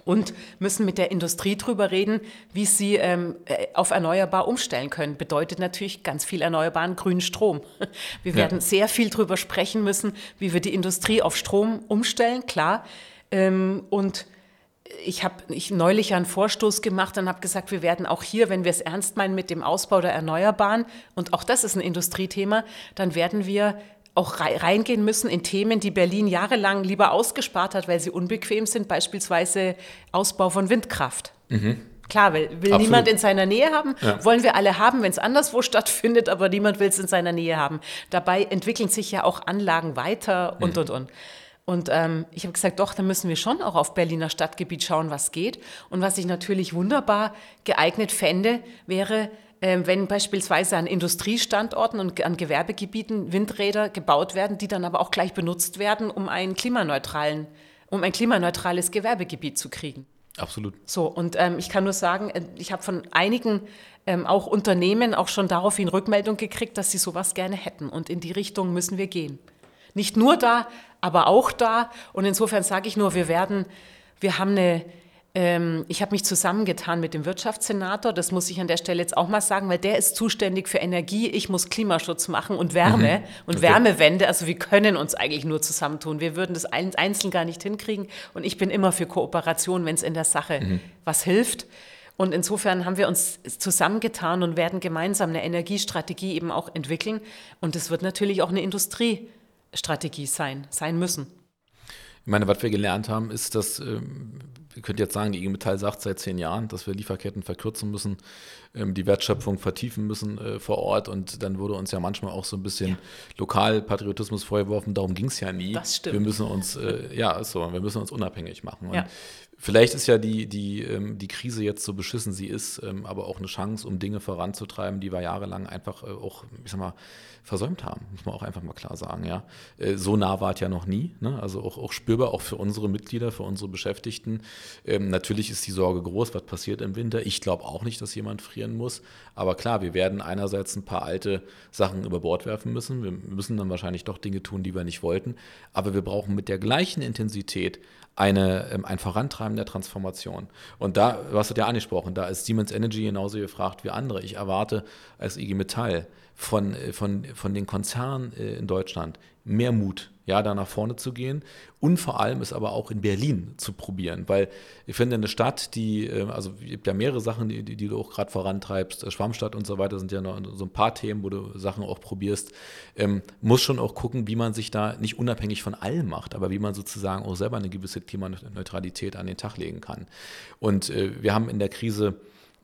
B: und müssen mit der Industrie darüber reden, wie sie ähm, äh, auf erneuerbar umstellen können. Bedeutet natürlich ganz viel erneuerbaren grünen Strom. Wir werden ja. sehr viel darüber sprechen müssen, wie wir die Industrie auf Strom umstellen, klar. Ähm, und ich habe ich neulich einen Vorstoß gemacht und habe gesagt, wir werden auch hier, wenn wir es ernst meinen mit dem Ausbau der Erneuerbaren, und auch das ist ein Industriethema, dann werden wir auch reingehen müssen in Themen, die Berlin jahrelang lieber ausgespart hat, weil sie unbequem sind, beispielsweise Ausbau von Windkraft. Mhm. Klar, will, will niemand in seiner Nähe haben, ja. wollen wir alle haben, wenn es anderswo stattfindet, aber niemand will es in seiner Nähe haben. Dabei entwickeln sich ja auch Anlagen weiter und, mhm. und, und. Und ähm, ich habe gesagt, doch, da müssen wir schon auch auf Berliner Stadtgebiet schauen, was geht. Und was ich natürlich wunderbar geeignet fände, wäre wenn beispielsweise an Industriestandorten und an Gewerbegebieten Windräder gebaut werden, die dann aber auch gleich benutzt werden, um einen klimaneutralen, um ein klimaneutrales Gewerbegebiet zu kriegen.
A: Absolut.
B: So, und ähm, ich kann nur sagen, äh, ich habe von einigen ähm, auch Unternehmen auch schon daraufhin Rückmeldung gekriegt, dass sie sowas gerne hätten. Und in die Richtung müssen wir gehen. Nicht nur da, aber auch da. Und insofern sage ich nur, wir werden, wir haben eine, ähm, ich habe mich zusammengetan mit dem Wirtschaftssenator, das muss ich an der Stelle jetzt auch mal sagen, weil der ist zuständig für Energie, ich muss Klimaschutz machen und Wärme mhm. und okay. Wärmewende. Also wir können uns eigentlich nur zusammentun. Wir würden das einzeln gar nicht hinkriegen und ich bin immer für Kooperation, wenn es in der Sache mhm. was hilft. Und insofern haben wir uns zusammengetan und werden gemeinsam eine Energiestrategie eben auch entwickeln. Und es wird natürlich auch eine Industriestrategie sein, sein müssen.
A: Ich meine, was wir gelernt haben, ist, dass ähm, ihr könnt jetzt sagen, die IG Metall sagt seit zehn Jahren, dass wir Lieferketten verkürzen müssen, ähm, die Wertschöpfung vertiefen müssen äh, vor Ort und dann wurde uns ja manchmal auch so ein bisschen ja. Lokalpatriotismus vorgeworfen, darum ging es ja nie.
B: Das stimmt.
A: Wir müssen uns, äh, ja, so, wir müssen uns unabhängig machen.
B: Ja.
A: Vielleicht ist ja die, die, ähm, die Krise jetzt so beschissen sie ist, ähm, aber auch eine Chance, um Dinge voranzutreiben, die wir jahrelang einfach äh, auch, ich sag mal, versäumt haben, muss man auch einfach mal klar sagen. Ja. Äh, so nah war es ja noch nie, ne? also auch, auch spürbar, auch für unsere Mitglieder, für unsere Beschäftigten. Ähm, natürlich ist die Sorge groß, was passiert im Winter. Ich glaube auch nicht, dass jemand frieren muss, aber klar, wir werden einerseits ein paar alte Sachen über Bord werfen müssen. Wir müssen dann wahrscheinlich doch Dinge tun, die wir nicht wollten, aber wir brauchen mit der gleichen Intensität eine, ähm, ein Vorantreiben der Transformation. Und da, du hast es ja angesprochen, da ist Siemens Energy genauso gefragt wie andere. Ich erwarte als IG Metall von, äh, von, von den Konzernen äh, in Deutschland mehr Mut, ja, da nach vorne zu gehen und vor allem es aber auch in Berlin zu probieren, weil ich finde, eine Stadt, die, äh, also es gibt ja mehrere Sachen, die, die, du auch gerade vorantreibst, Schwammstadt und so weiter sind ja noch so ein paar Themen, wo du Sachen auch probierst, ähm, muss schon auch gucken, wie man sich da nicht unabhängig von allem macht, aber wie man sozusagen auch selber eine gewisse Klimaneutralität an den Tag legen kann. Und äh, wir haben in der Krise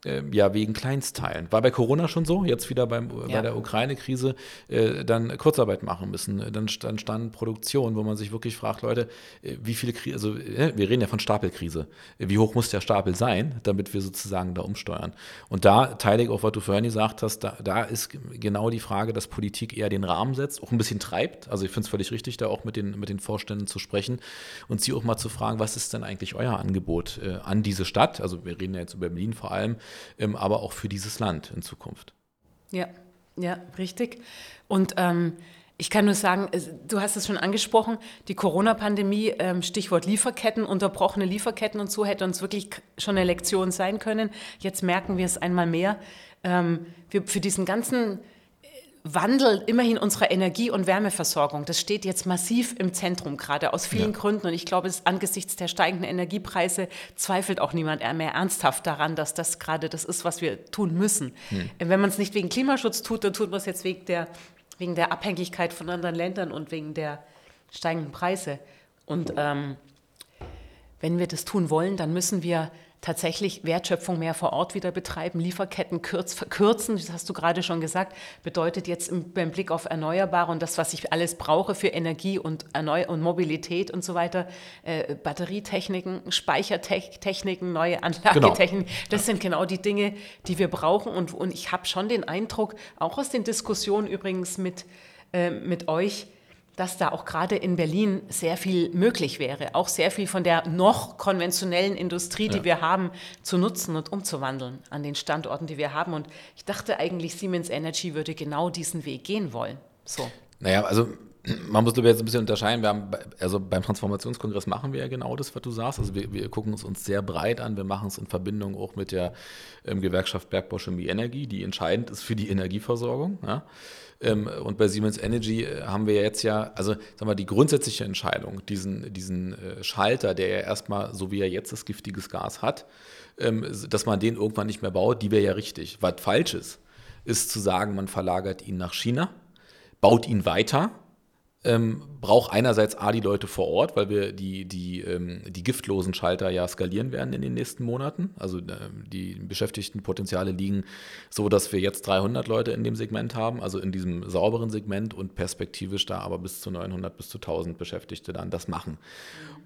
A: äh, ja wegen Kleinstteilen. War bei Corona schon so, jetzt wieder beim, ja. bei der Ukraine-Krise, äh, dann Kurzarbeit machen müssen. Dann, dann stand Produktion, wo man sich wirklich fragt, Leute, äh, wie viele Krise, also äh, wir reden ja von Stapelkrise. Wie hoch muss der Stapel sein, damit wir sozusagen da umsteuern? Und da teile ich auch, was du vorhin gesagt hast, da, da ist genau die Frage, dass Politik eher den Rahmen setzt, auch ein bisschen treibt. Also ich finde es völlig richtig, da auch mit den, mit den Vorständen zu sprechen und sie auch mal zu fragen, was ist denn eigentlich euer Angebot äh, an diese Stadt? Also wir reden ja jetzt über Berlin vor allem aber auch für dieses Land in Zukunft.
B: Ja, ja, richtig. Und ähm, ich kann nur sagen, du hast es schon angesprochen, die Corona-Pandemie, ähm, Stichwort Lieferketten, unterbrochene Lieferketten und so hätte uns wirklich schon eine Lektion sein können. Jetzt merken wir es einmal mehr. Ähm, für diesen ganzen Wandel immerhin unserer Energie- und Wärmeversorgung, das steht jetzt massiv im Zentrum, gerade aus vielen ja. Gründen. Und ich glaube, es, angesichts der steigenden Energiepreise zweifelt auch niemand mehr ernsthaft daran, dass das gerade das ist, was wir tun müssen. Hm. Wenn man es nicht wegen Klimaschutz tut, dann tut man es jetzt wegen der, wegen der Abhängigkeit von anderen Ländern und wegen der steigenden Preise. Und ähm, wenn wir das tun wollen, dann müssen wir tatsächlich Wertschöpfung mehr vor Ort wieder betreiben, Lieferketten kürz, verkürzen, das hast du gerade schon gesagt, bedeutet jetzt im, beim Blick auf Erneuerbare und das, was ich alles brauche für Energie und, Erneu und Mobilität und so weiter, äh, Batterietechniken, Speichertechniken, neue Anlagetechniken, genau. das sind genau die Dinge, die wir brauchen und, und ich habe schon den Eindruck, auch aus den Diskussionen übrigens mit, äh, mit euch, dass da auch gerade in Berlin sehr viel möglich wäre, auch sehr viel von der noch konventionellen Industrie, die ja. wir haben, zu nutzen und umzuwandeln an den Standorten, die wir haben. Und ich dachte eigentlich, Siemens Energy würde genau diesen Weg gehen wollen. So.
A: Naja, also man muss jetzt ein bisschen unterscheiden. Wir haben, also beim Transformationskongress machen wir ja genau das, was du sagst. Also wir, wir gucken es uns sehr breit an. Wir machen es in Verbindung auch mit der ähm, Gewerkschaft Bergbau Chemie Energie, die entscheidend ist für die Energieversorgung. Ja. Ähm, und bei Siemens Energy äh, haben wir jetzt ja, also sagen wir, die grundsätzliche Entscheidung, diesen, diesen äh, Schalter, der ja erstmal, so wie er jetzt ist, giftiges Gas hat, ähm, dass man den irgendwann nicht mehr baut, die wäre ja richtig. Was falsch ist, ist zu sagen, man verlagert ihn nach China, baut ihn weiter ähm, braucht einerseits A, die Leute vor Ort, weil wir die, die, ähm, die giftlosen Schalter ja skalieren werden in den nächsten Monaten. Also äh, die Beschäftigtenpotenziale liegen so, dass wir jetzt 300 Leute in dem Segment haben, also in diesem sauberen Segment und perspektivisch da aber bis zu 900 bis zu 1000 Beschäftigte dann das machen.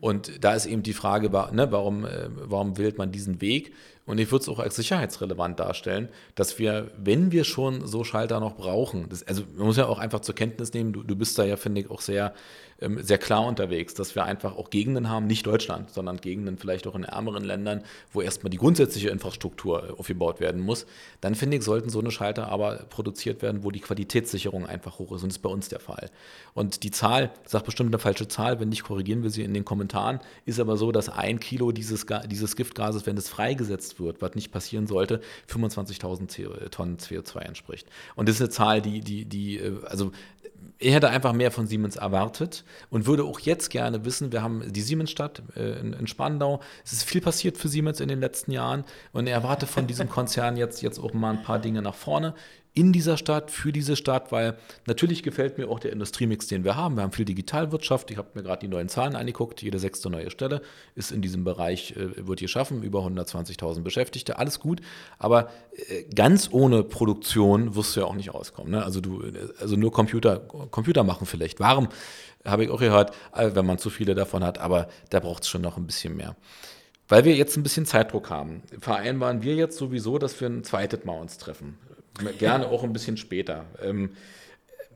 A: Und da ist eben die Frage, ne, warum, äh, warum wählt man diesen Weg? Und ich würde es auch als sicherheitsrelevant darstellen, dass wir, wenn wir schon so Schalter noch brauchen, das, also man muss ja auch einfach zur Kenntnis nehmen, du, du bist da ja, finde ich, auch sehr sehr klar unterwegs, dass wir einfach auch Gegenden haben, nicht Deutschland, sondern Gegenden vielleicht auch in ärmeren Ländern, wo erstmal die grundsätzliche Infrastruktur äh, aufgebaut werden muss. Dann finde ich, sollten so eine Schalter aber produziert werden, wo die Qualitätssicherung einfach hoch ist. Und das ist bei uns der Fall. Und die Zahl, ich sage bestimmt eine falsche Zahl, wenn nicht, korrigieren wir sie in den Kommentaren, ist aber so, dass ein Kilo dieses, dieses Giftgases, wenn es freigesetzt wird, was nicht passieren sollte, 25.000 Tonnen CO2 entspricht. Und das ist eine Zahl, die, die, die, äh, also er hätte einfach mehr von Siemens erwartet und würde auch jetzt gerne wissen, wir haben die Siemensstadt äh, in, Spandau, es ist viel passiert für Siemens in den letzten Jahren und er erwartet von diesem Konzern jetzt, jetzt auch mal ein paar Dinge nach vorne. In dieser Stadt, für diese Stadt, weil natürlich gefällt mir auch der Industriemix, den wir haben. Wir haben viel Digitalwirtschaft. Ich habe mir gerade die neuen Zahlen angeguckt. Jede sechste neue Stelle ist in diesem Bereich, äh, wird hier schaffen. Über 120.000 Beschäftigte. Alles gut. Aber äh, ganz ohne Produktion wirst du ja auch nicht auskommen. Ne? Also, du, also nur Computer, Computer machen vielleicht. Warum? Habe ich auch gehört, äh, wenn man zu viele davon hat. Aber da braucht es schon noch ein bisschen mehr. Weil wir jetzt ein bisschen Zeitdruck haben, vereinbaren wir jetzt sowieso, dass wir ein zweites Mal uns treffen. Gerne auch ein bisschen später. Ähm,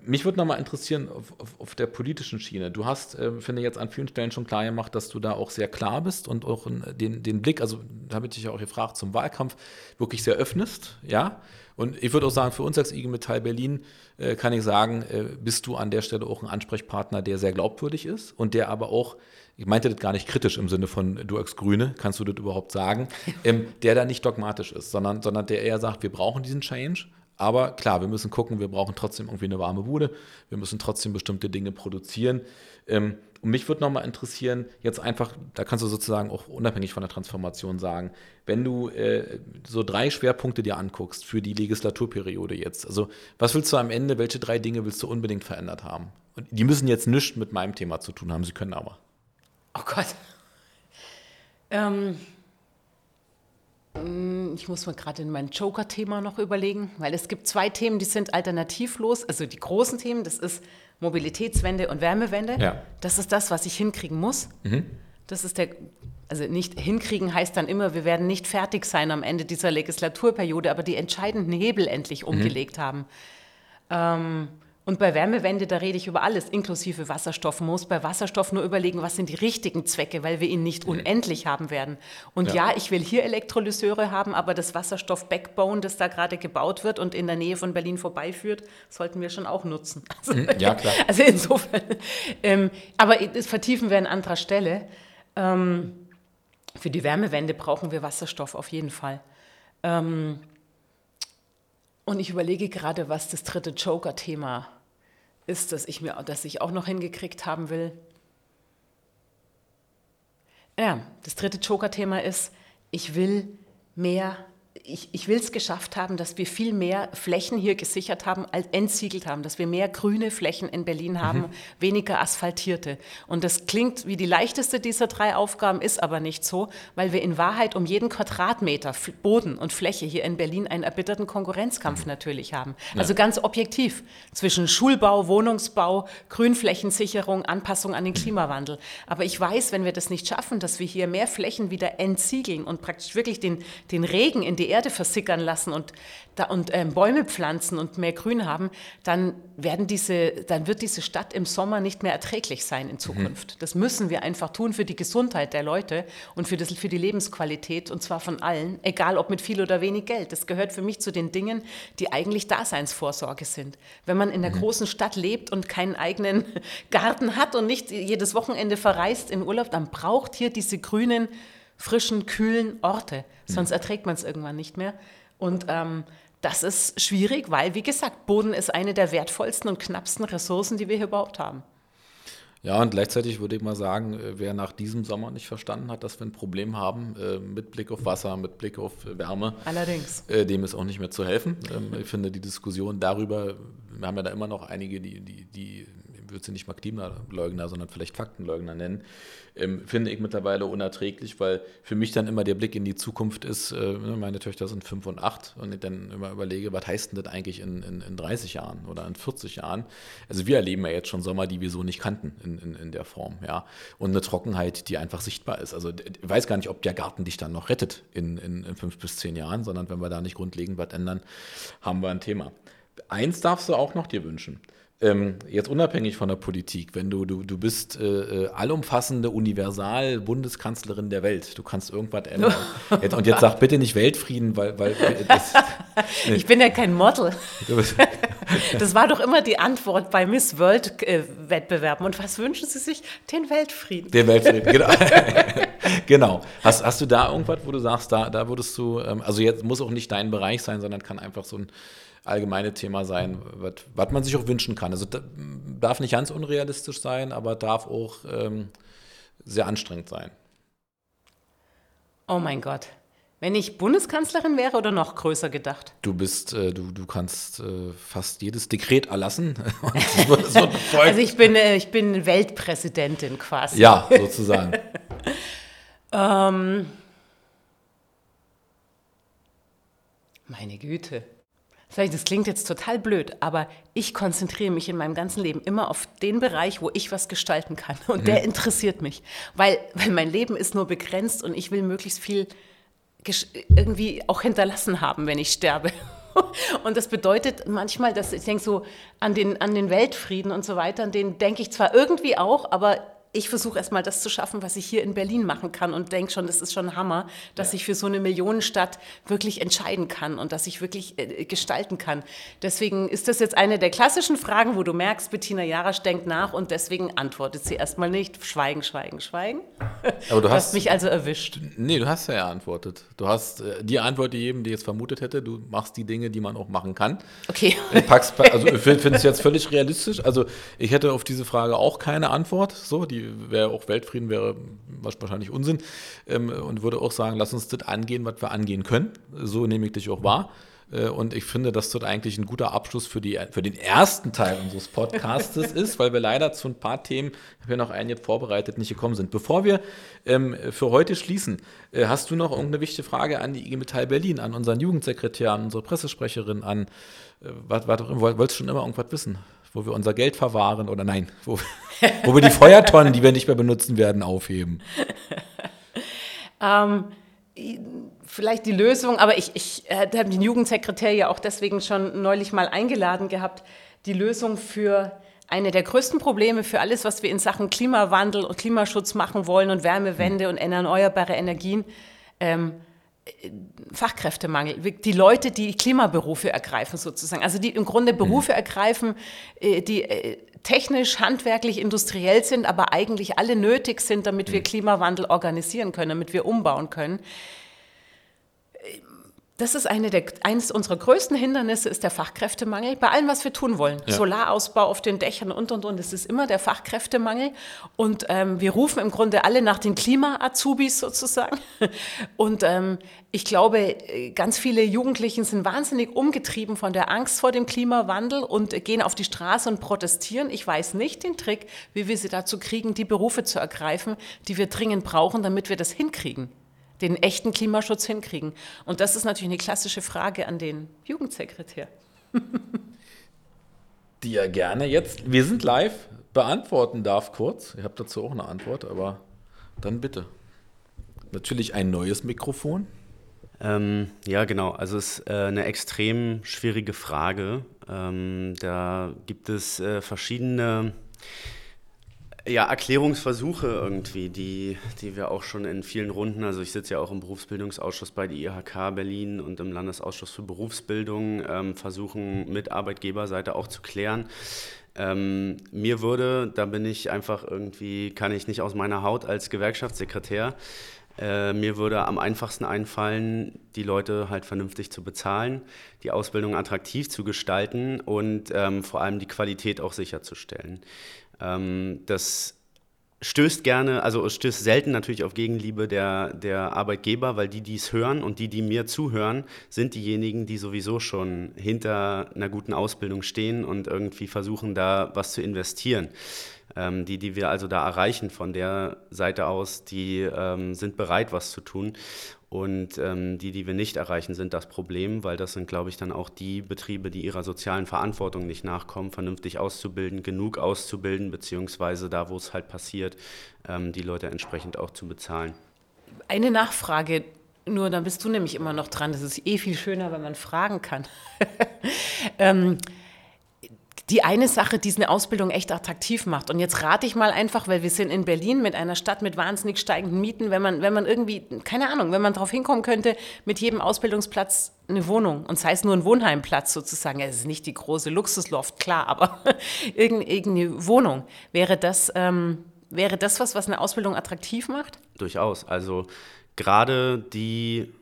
A: mich würde nochmal interessieren, auf, auf, auf, der politischen Schiene. Du hast, äh, finde ich, jetzt an vielen Stellen schon klar gemacht, dass du da auch sehr klar bist und auch den, den Blick, also da habe ich dich auch gefragt, zum Wahlkampf wirklich sehr öffnest, ja. Und ich würde auch sagen, für uns als IG Metall Berlin äh, kann ich sagen, äh, bist du an der Stelle auch ein Ansprechpartner, der sehr glaubwürdig ist und der aber auch ich meinte das gar nicht kritisch im Sinne von du als Grüne, kannst du das überhaupt sagen, ähm, der da nicht dogmatisch ist, sondern, sondern der eher sagt, wir brauchen diesen Change, aber klar, wir müssen gucken, wir brauchen trotzdem irgendwie eine warme Bude, wir müssen trotzdem bestimmte Dinge produzieren. Ähm, und mich würde nochmal interessieren, jetzt einfach, da kannst du sozusagen auch unabhängig von der Transformation sagen, wenn du äh, so drei Schwerpunkte dir anguckst für die Legislaturperiode jetzt, also was willst du am Ende, welche drei Dinge willst du unbedingt verändert haben? Und die müssen jetzt nichts mit meinem Thema zu tun haben, sie können aber.
B: Oh Gott. Ähm, mm, ich muss mir gerade in mein Joker-Thema noch überlegen, weil es gibt zwei Themen, die sind alternativlos. Also die großen Themen, das ist Mobilitätswende und Wärmewende. Ja. Das ist das, was ich hinkriegen muss. Mhm. Das ist der, also nicht hinkriegen heißt dann immer, wir werden nicht fertig sein am Ende dieser Legislaturperiode, aber die entscheidenden Hebel endlich mhm. umgelegt haben. Ähm, und bei Wärmewende, da rede ich über alles, inklusive Wasserstoff. Man muss bei Wasserstoff nur überlegen, was sind die richtigen Zwecke, weil wir ihn nicht unendlich haben werden. Und ja. ja, ich will hier Elektrolyseure haben, aber das Wasserstoff-Backbone, das da gerade gebaut wird und in der Nähe von Berlin vorbeiführt, sollten wir schon auch nutzen.
A: Also, mhm. ja, klar.
B: Also insofern. Ähm, aber das vertiefen wir an anderer Stelle. Ähm, für die Wärmewende brauchen wir Wasserstoff auf jeden Fall. Ähm, und ich überlege gerade, was das dritte Joker-Thema ist ist, dass ich mir, dass ich auch noch hingekriegt haben will. Ja, das dritte Joker-Thema ist, ich will mehr ich, ich will es geschafft haben, dass wir viel mehr Flächen hier gesichert haben, als entsiegelt haben, dass wir mehr grüne Flächen in Berlin haben, mhm. weniger asphaltierte. Und das klingt wie die leichteste dieser drei Aufgaben, ist aber nicht so, weil wir in Wahrheit um jeden Quadratmeter Boden und Fläche hier in Berlin einen erbitterten Konkurrenzkampf mhm. natürlich haben. Ja. Also ganz objektiv zwischen Schulbau, Wohnungsbau, Grünflächensicherung, Anpassung an den Klimawandel. Aber ich weiß, wenn wir das nicht schaffen, dass wir hier mehr Flächen wieder entsiegeln und praktisch wirklich den, den Regen in die Erde versickern lassen und, da, und ähm, Bäume pflanzen und mehr Grün haben, dann, werden diese, dann wird diese Stadt im Sommer nicht mehr erträglich sein in Zukunft. Mhm. Das müssen wir einfach tun für die Gesundheit der Leute und für, das, für die Lebensqualität und zwar von allen, egal ob mit viel oder wenig Geld. Das gehört für mich zu den Dingen, die eigentlich Daseinsvorsorge sind. Wenn man in der mhm. großen Stadt lebt und keinen eigenen Garten hat und nicht jedes Wochenende verreist in Urlaub, dann braucht hier diese grünen frischen, kühlen Orte. Sonst erträgt man es irgendwann nicht mehr. Und ähm, das ist schwierig, weil, wie gesagt, Boden ist eine der wertvollsten und knappsten Ressourcen, die wir hier überhaupt haben.
A: Ja, und gleichzeitig würde ich mal sagen, äh, wer nach diesem Sommer nicht verstanden hat, dass wir ein Problem haben äh, mit Blick auf Wasser, mit Blick auf Wärme,
B: Allerdings.
A: Äh, dem ist auch nicht mehr zu helfen. Ähm, ich finde die Diskussion darüber, wir haben ja da immer noch einige, die, die, die würde sie nicht mal Klimaleugner, sondern vielleicht Faktenleugner nennen, ähm, finde ich mittlerweile unerträglich, weil für mich dann immer der Blick in die Zukunft ist, äh, ne, meine Töchter sind fünf und acht und ich dann immer überlege, was heißt denn das eigentlich in, in, in 30 Jahren oder in 40 Jahren? Also wir erleben ja jetzt schon Sommer, die wir so nicht kannten in, in, in der Form, ja. Und eine Trockenheit, die einfach sichtbar ist. Also ich weiß gar nicht, ob der Garten dich dann noch rettet in, in, in fünf bis zehn Jahren, sondern wenn wir da nicht grundlegend was ändern, haben wir ein Thema. Eins darfst du auch noch dir wünschen ähm, jetzt unabhängig von der Politik, wenn du, du, du bist äh, äh allumfassende Universal-Bundeskanzlerin der Welt, du kannst irgendwas ändern. und jetzt sag bitte nicht Weltfrieden, weil. weil das,
B: nee. Ich bin ja kein Model. Das war doch immer die Antwort bei Miss World-Wettbewerben. Und was wünschen Sie sich? Den Weltfrieden.
A: Den Weltfrieden, genau. genau. Hast, hast du da irgendwas, wo du sagst, da, da würdest du, ähm, also jetzt muss auch nicht dein Bereich sein, sondern kann einfach so ein allgemeine Thema sein, was man sich auch wünschen kann. Also darf nicht ganz unrealistisch sein, aber darf auch ähm, sehr anstrengend sein.
B: Oh mein Gott. Wenn ich Bundeskanzlerin wäre oder noch größer gedacht?
A: Du bist, äh, du, du kannst äh, fast jedes Dekret erlassen.
B: also ich bin, äh, ich bin Weltpräsidentin quasi.
A: Ja, sozusagen.
B: ähm, meine Güte. Das klingt jetzt total blöd, aber ich konzentriere mich in meinem ganzen Leben immer auf den Bereich, wo ich was gestalten kann. Und mhm. der interessiert mich, weil, weil mein Leben ist nur begrenzt und ich will möglichst viel irgendwie auch hinterlassen haben, wenn ich sterbe. Und das bedeutet manchmal, dass ich denke so an den, an den Weltfrieden und so weiter, an den denke ich zwar irgendwie auch, aber ich versuche erstmal das zu schaffen, was ich hier in Berlin machen kann und denke schon, das ist schon Hammer, dass ja. ich für so eine Millionenstadt wirklich entscheiden kann und dass ich wirklich äh, gestalten kann. Deswegen ist das jetzt eine der klassischen Fragen, wo du merkst, Bettina Jarasch denkt nach und deswegen antwortet sie erstmal nicht. Schweigen, schweigen, schweigen.
A: Aber du, du hast,
B: mich also erwischt.
A: Nee, du hast ja geantwortet. Du hast äh, die Antwort, die jedem, der jetzt vermutet hätte, du machst die Dinge, die man auch machen kann.
B: Okay.
A: Du packst, also ich finde es jetzt völlig realistisch. Also ich hätte auf diese Frage auch keine Antwort. So, die wäre auch Weltfrieden wäre wahrscheinlich Unsinn ähm, und würde auch sagen, lass uns das angehen, was wir angehen können. So nehme ich dich auch wahr. Äh, und ich finde, dass das eigentlich ein guter Abschluss für, die, für den ersten Teil unseres Podcastes ist, weil wir leider zu ein paar Themen, ich habe ja noch einen jetzt vorbereitet, nicht gekommen sind. Bevor wir ähm, für heute schließen, äh, hast du noch irgendeine wichtige Frage an die IG Metall Berlin, an unseren Jugendsekretär, an unsere Pressesprecherin, an äh, was, was auch immer? Wolltest du schon immer irgendwas wissen? Wo wir unser Geld verwahren oder nein, wo, wo wir die Feuertonnen, die wir nicht mehr benutzen werden, aufheben?
B: ähm, vielleicht die Lösung, aber ich, ich habe den Jugendsekretär ja auch deswegen schon neulich mal eingeladen gehabt, die Lösung für eine der größten Probleme für alles, was wir in Sachen Klimawandel und Klimaschutz machen wollen und Wärmewende hm. und erneuerbare Energien. Ähm, Fachkräftemangel, die Leute, die Klimaberufe ergreifen sozusagen, also die im Grunde mhm. Berufe ergreifen, äh, die äh, technisch, handwerklich, industriell sind, aber eigentlich alle nötig sind, damit wir mhm. Klimawandel organisieren können, damit wir umbauen können. Das ist eine der, eines unserer größten Hindernisse, ist der Fachkräftemangel. Bei allem, was wir tun wollen. Ja. Solarausbau auf den Dächern und, und, und. Es ist immer der Fachkräftemangel. Und ähm, wir rufen im Grunde alle nach den Klima-Azubis sozusagen. Und ähm, ich glaube, ganz viele Jugendlichen sind wahnsinnig umgetrieben von der Angst vor dem Klimawandel und gehen auf die Straße und protestieren. Ich weiß nicht den Trick, wie wir sie dazu kriegen, die Berufe zu ergreifen, die wir dringend brauchen, damit wir das hinkriegen den echten Klimaschutz hinkriegen? Und das ist natürlich eine klassische Frage an den Jugendsekretär.
A: Die er gerne jetzt, wir sind live, beantworten darf kurz. Ich habe dazu auch eine Antwort, aber dann bitte. Natürlich ein neues Mikrofon.
C: Ähm, ja, genau. Also es ist äh, eine extrem schwierige Frage. Ähm, da gibt es äh, verschiedene ja, Erklärungsversuche irgendwie, die, die wir auch schon in vielen Runden, also ich sitze ja auch im Berufsbildungsausschuss bei der IHK Berlin und im Landesausschuss für Berufsbildung, ähm, versuchen mit Arbeitgeberseite auch zu klären. Ähm, mir würde, da bin ich einfach irgendwie, kann ich nicht aus meiner Haut als Gewerkschaftssekretär, äh, mir würde am einfachsten einfallen, die Leute halt vernünftig zu bezahlen, die Ausbildung attraktiv zu gestalten und ähm, vor allem die Qualität auch sicherzustellen. Ähm, das stößt gerne, also stößt selten natürlich auf Gegenliebe der, der Arbeitgeber, weil die, die es hören und die, die mir zuhören, sind diejenigen, die sowieso schon hinter einer guten Ausbildung stehen und irgendwie versuchen, da was zu investieren. Ähm, die, die wir also da erreichen von der Seite aus, die ähm, sind bereit, was zu tun. Und ähm, die, die wir nicht erreichen, sind das Problem, weil das sind, glaube ich, dann auch die Betriebe, die ihrer sozialen Verantwortung nicht nachkommen, vernünftig auszubilden, genug auszubilden, beziehungsweise da, wo es halt passiert, ähm, die Leute entsprechend auch zu bezahlen.
B: Eine Nachfrage, nur dann bist du nämlich immer noch dran. Das ist eh viel schöner, wenn man fragen kann. ähm, die eine Sache, die eine Ausbildung echt attraktiv macht. Und jetzt rate ich mal einfach, weil wir sind in Berlin mit einer Stadt mit wahnsinnig steigenden Mieten, wenn man, wenn man irgendwie, keine Ahnung, wenn man darauf hinkommen könnte, mit jedem Ausbildungsplatz eine Wohnung und sei es nur ein Wohnheimplatz sozusagen, es ist nicht die große Luxusloft, klar, aber irgendeine Wohnung. Wäre das, ähm, wäre das was, was eine Ausbildung attraktiv macht?
C: Durchaus. Also gerade die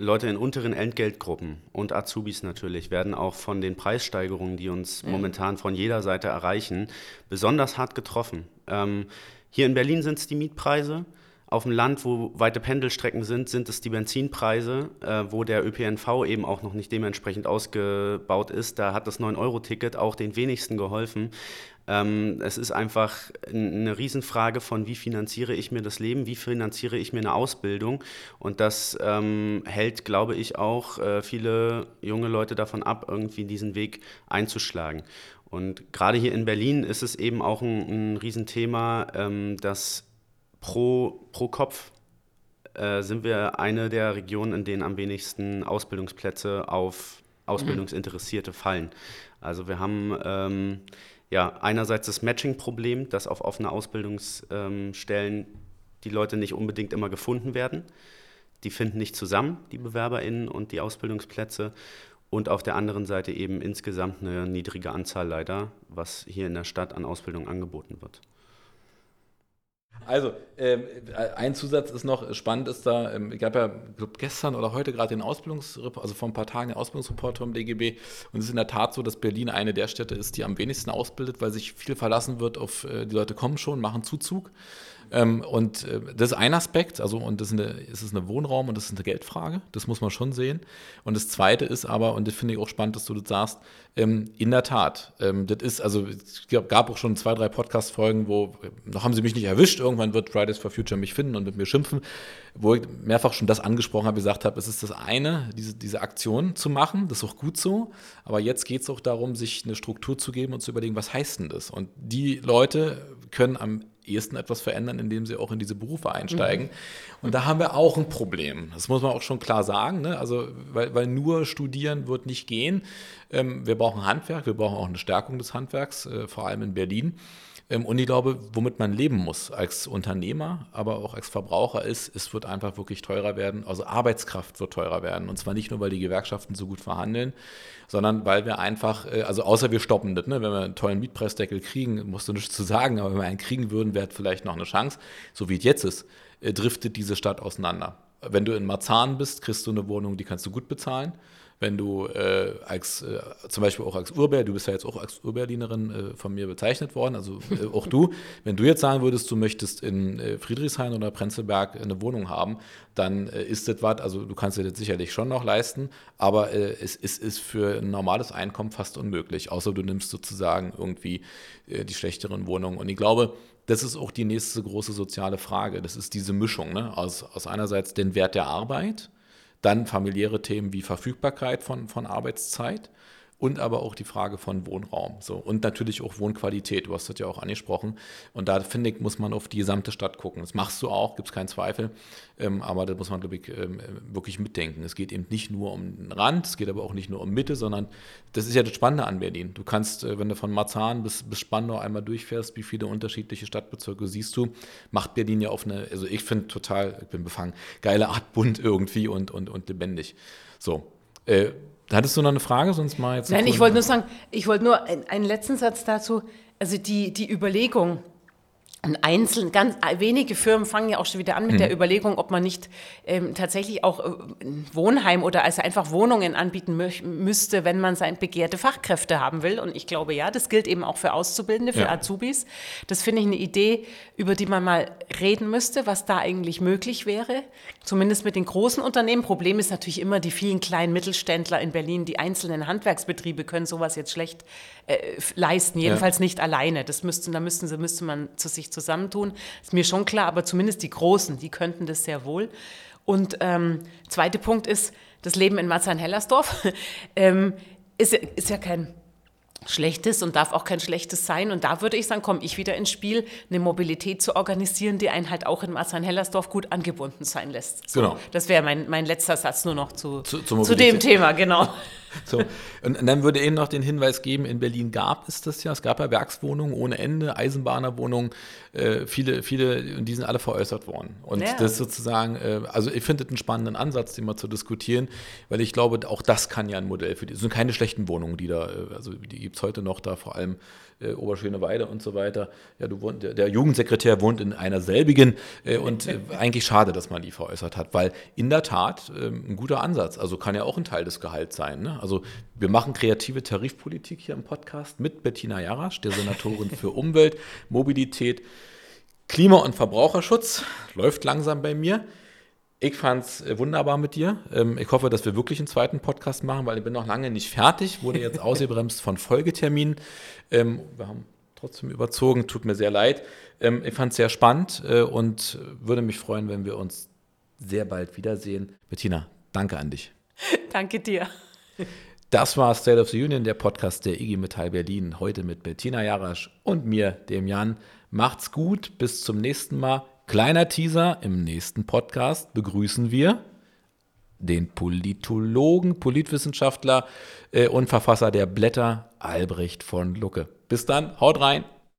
C: Leute in unteren Entgeltgruppen und Azubis natürlich werden auch von den Preissteigerungen, die uns mhm. momentan von jeder Seite erreichen, besonders hart getroffen. Ähm, hier in Berlin sind es die Mietpreise, Auf dem Land, wo weite Pendelstrecken sind, sind es die Benzinpreise, äh, wo der ÖPNV eben auch noch nicht dementsprechend ausgebaut ist. Da hat das 9-Euro-Ticket auch den wenigsten geholfen. Ähm, es ist einfach eine Riesenfrage von, wie finanziere ich mir das Leben, wie finanziere ich mir eine Ausbildung. Und das ähm, hält, glaube ich, auch äh, viele junge Leute davon ab, irgendwie diesen Weg einzuschlagen. Und gerade hier in Berlin ist es eben auch ein, ein Riesenthema, ähm, dass pro, pro Kopf äh, sind wir eine der Regionen, in denen am wenigsten Ausbildungsplätze auf Ausbildungsinteressierte fallen. Also wir haben ähm, ja einerseits das Matching-Problem, dass auf offene Ausbildungsstellen die Leute nicht unbedingt immer gefunden werden. Die finden nicht zusammen, die BewerberInnen und die Ausbildungsplätze. Und auf der anderen Seite eben insgesamt eine niedrige Anzahl leider, was hier in der Stadt an Ausbildung angeboten wird.
A: Also, ähm, ein Zusatz ist noch, spannend ist da, ähm, ich habe ja glaub, gestern oder heute gerade den Ausbildungsreport, also vor ein paar Tagen den Ausbildungsreport vom DGB und es ist in der Tat so, dass Berlin eine der Städte ist, die am wenigsten ausbildet, weil sich viel verlassen wird auf, äh, die Leute kommen schon, machen Zuzug. Ähm, und äh, das ist ein Aspekt, also und das ist, eine, es eine Wohnraum und das ist eine Geldfrage, das muss man schon sehen. Und das zweite ist aber, und das finde ich auch spannend, dass du das sagst, ähm, in der Tat, ähm, das ist, also es gab auch schon zwei, drei Podcast-Folgen, wo, noch haben sie mich nicht erwischt, irgendwann wird Fridays for Future mich finden und mit mir schimpfen, wo ich mehrfach schon das angesprochen habe, gesagt habe, es ist das eine, diese, diese Aktion zu machen, das ist auch gut so, aber jetzt geht es auch darum, sich eine Struktur zu geben und zu überlegen, was heißt denn das? Und die Leute können am ehesten etwas verändern, indem sie auch in diese Berufe einsteigen. Mhm. Und da haben wir auch ein Problem. Das muss man auch schon klar sagen. Ne? Also, weil, weil nur studieren wird nicht gehen. Ähm, wir brauchen Handwerk, wir brauchen auch eine Stärkung des Handwerks, äh, vor allem in Berlin. Und ich glaube, womit man leben muss als Unternehmer, aber auch als Verbraucher ist, es wird einfach wirklich teurer werden. Also Arbeitskraft wird teurer werden. Und zwar nicht nur, weil die Gewerkschaften so gut verhandeln, sondern weil wir einfach, äh, also außer wir stoppen das, ne? wenn wir einen tollen Mietpreisdeckel kriegen, musst du nichts zu sagen, aber wenn wir einen kriegen würden, wäre vielleicht noch eine Chance, so wie es jetzt ist, äh, driftet diese Stadt auseinander. Wenn du in Marzahn bist, kriegst du eine Wohnung, die kannst du gut bezahlen wenn du äh, als, äh, zum Beispiel auch als Urberliner, du bist ja jetzt auch als Urberlinerin äh, von mir bezeichnet worden, also äh, auch du, wenn du jetzt sagen würdest, du möchtest in äh, Friedrichshain oder Prenzlberg eine Wohnung haben, dann äh, ist das was, also du kannst dir das sicherlich schon noch leisten, aber es, es, ist für ein normales Einkommen fast unmöglich, außer du nimmst sozusagen irgendwie die schlechteren Wohnungen. Und ich glaube, das ist auch die nächste große soziale Frage. Das ist diese Mischung ne? aus, aus einerseits den Wert der Arbeit, dann familiäre Themen wie Verfügbarkeit von, von Arbeitszeit und aber auch die Frage von Wohnraum. So. Und natürlich auch Wohnqualität. Du hast das ja auch angesprochen. Und da finde ich, muss man auf die gesamte Stadt gucken. Das machst du auch, gibt es keinen Zweifel. Ähm, aber da muss man, glaube ich, ähm, wirklich mitdenken. Es geht eben nicht nur um den Rand, es geht aber auch nicht nur um Mitte, sondern das ist ja das Spannende an Berlin. Du kannst, äh, wenn du von Marzahn bis, bis Spandau einmal durchfährst, wie viele unterschiedliche Stadtbezirke siehst du, macht Berlin ja auf eine, also ich finde total, ich bin befangen, geile Art bunt irgendwie und, und, und lebendig. So. Äh, Hattest du noch eine Frage? Sonst mal jetzt.
B: Nein, ich wollte nur sagen, ich wollte nur einen letzten Satz dazu. Also die, die Überlegung, und einzeln, ganz wenige Firmen fangen ja auch schon wieder an mit mhm. der Überlegung, ob man nicht ähm, tatsächlich auch äh, Wohnheim oder also einfach Wohnungen anbieten müsste, wenn man sein begehrte Fachkräfte haben will. Und ich glaube, ja, das gilt eben auch für Auszubildende, für ja. Azubis. Das finde ich eine Idee, über die man mal reden müsste, was da eigentlich möglich wäre. Zumindest mit den großen Unternehmen. Problem ist natürlich immer die vielen kleinen Mittelständler in Berlin, die einzelnen Handwerksbetriebe können sowas jetzt schlecht äh, leisten. Jedenfalls ja. nicht alleine. Das müsste, da müssten sie, müsste man zu sich zusammentun. Ist mir schon klar, aber zumindest die Großen, die könnten das sehr wohl. Und ähm, zweiter Punkt ist, das Leben in Marzahn-Hellersdorf ähm, ist, ist ja kein Schlechtes und darf auch kein Schlechtes sein. Und da würde ich sagen, komme ich wieder ins Spiel, eine Mobilität zu organisieren, die einen halt auch in Marzahn-Hellersdorf gut angebunden sein lässt. So, genau. Das wäre mein, mein letzter Satz nur noch zu, zu, zu dem Thema, genau.
A: So, und dann würde ich noch den Hinweis geben, in Berlin gab es das ja, es gab ja Werkswohnungen ohne Ende, Eisenbahnerwohnungen, äh, viele, viele, und die sind alle veräußert worden. Und ja. das sozusagen, äh, also ich finde das einen spannenden Ansatz, den mal zu diskutieren, weil ich glaube, auch das kann ja ein Modell für die, es sind keine schlechten Wohnungen, die da, äh, also die gibt es heute noch da, vor allem äh, Oberschöneweide und so weiter. Ja, du wohnt, der, der Jugendsekretär wohnt in einer selbigen äh, und äh, eigentlich schade, dass man die veräußert hat, weil in der Tat äh, ein guter Ansatz, also kann ja auch ein Teil des Gehalts sein. Ne? Also wir machen kreative Tarifpolitik hier im Podcast mit Bettina Jarasch, der Senatorin für Umwelt, Mobilität, Klima- und Verbraucherschutz läuft langsam bei mir. Ich fand es äh, wunderbar mit dir. Ähm, ich hoffe, dass wir wirklich einen zweiten Podcast machen, weil ich bin noch lange nicht fertig, wurde jetzt ausgebremst von Folgeterminen. Ähm, wir haben trotzdem überzogen, tut mir sehr leid. Ähm, ich fand es sehr spannend äh, und würde mich freuen, wenn wir uns sehr bald wiedersehen. Bettina, danke an dich.
B: Danke dir.
A: Das war State of the Union, der Podcast der IG Metall Berlin. Heute mit Bettina Jarasch und mir, dem Jan. Macht's gut, bis zum nächsten Mal. Kleiner Teaser, im nächsten Podcast begrüßen wir den Politologen, Politwissenschaftler äh, und Verfasser der Blätter, Albrecht von Lucke. Bis dann, haut rein.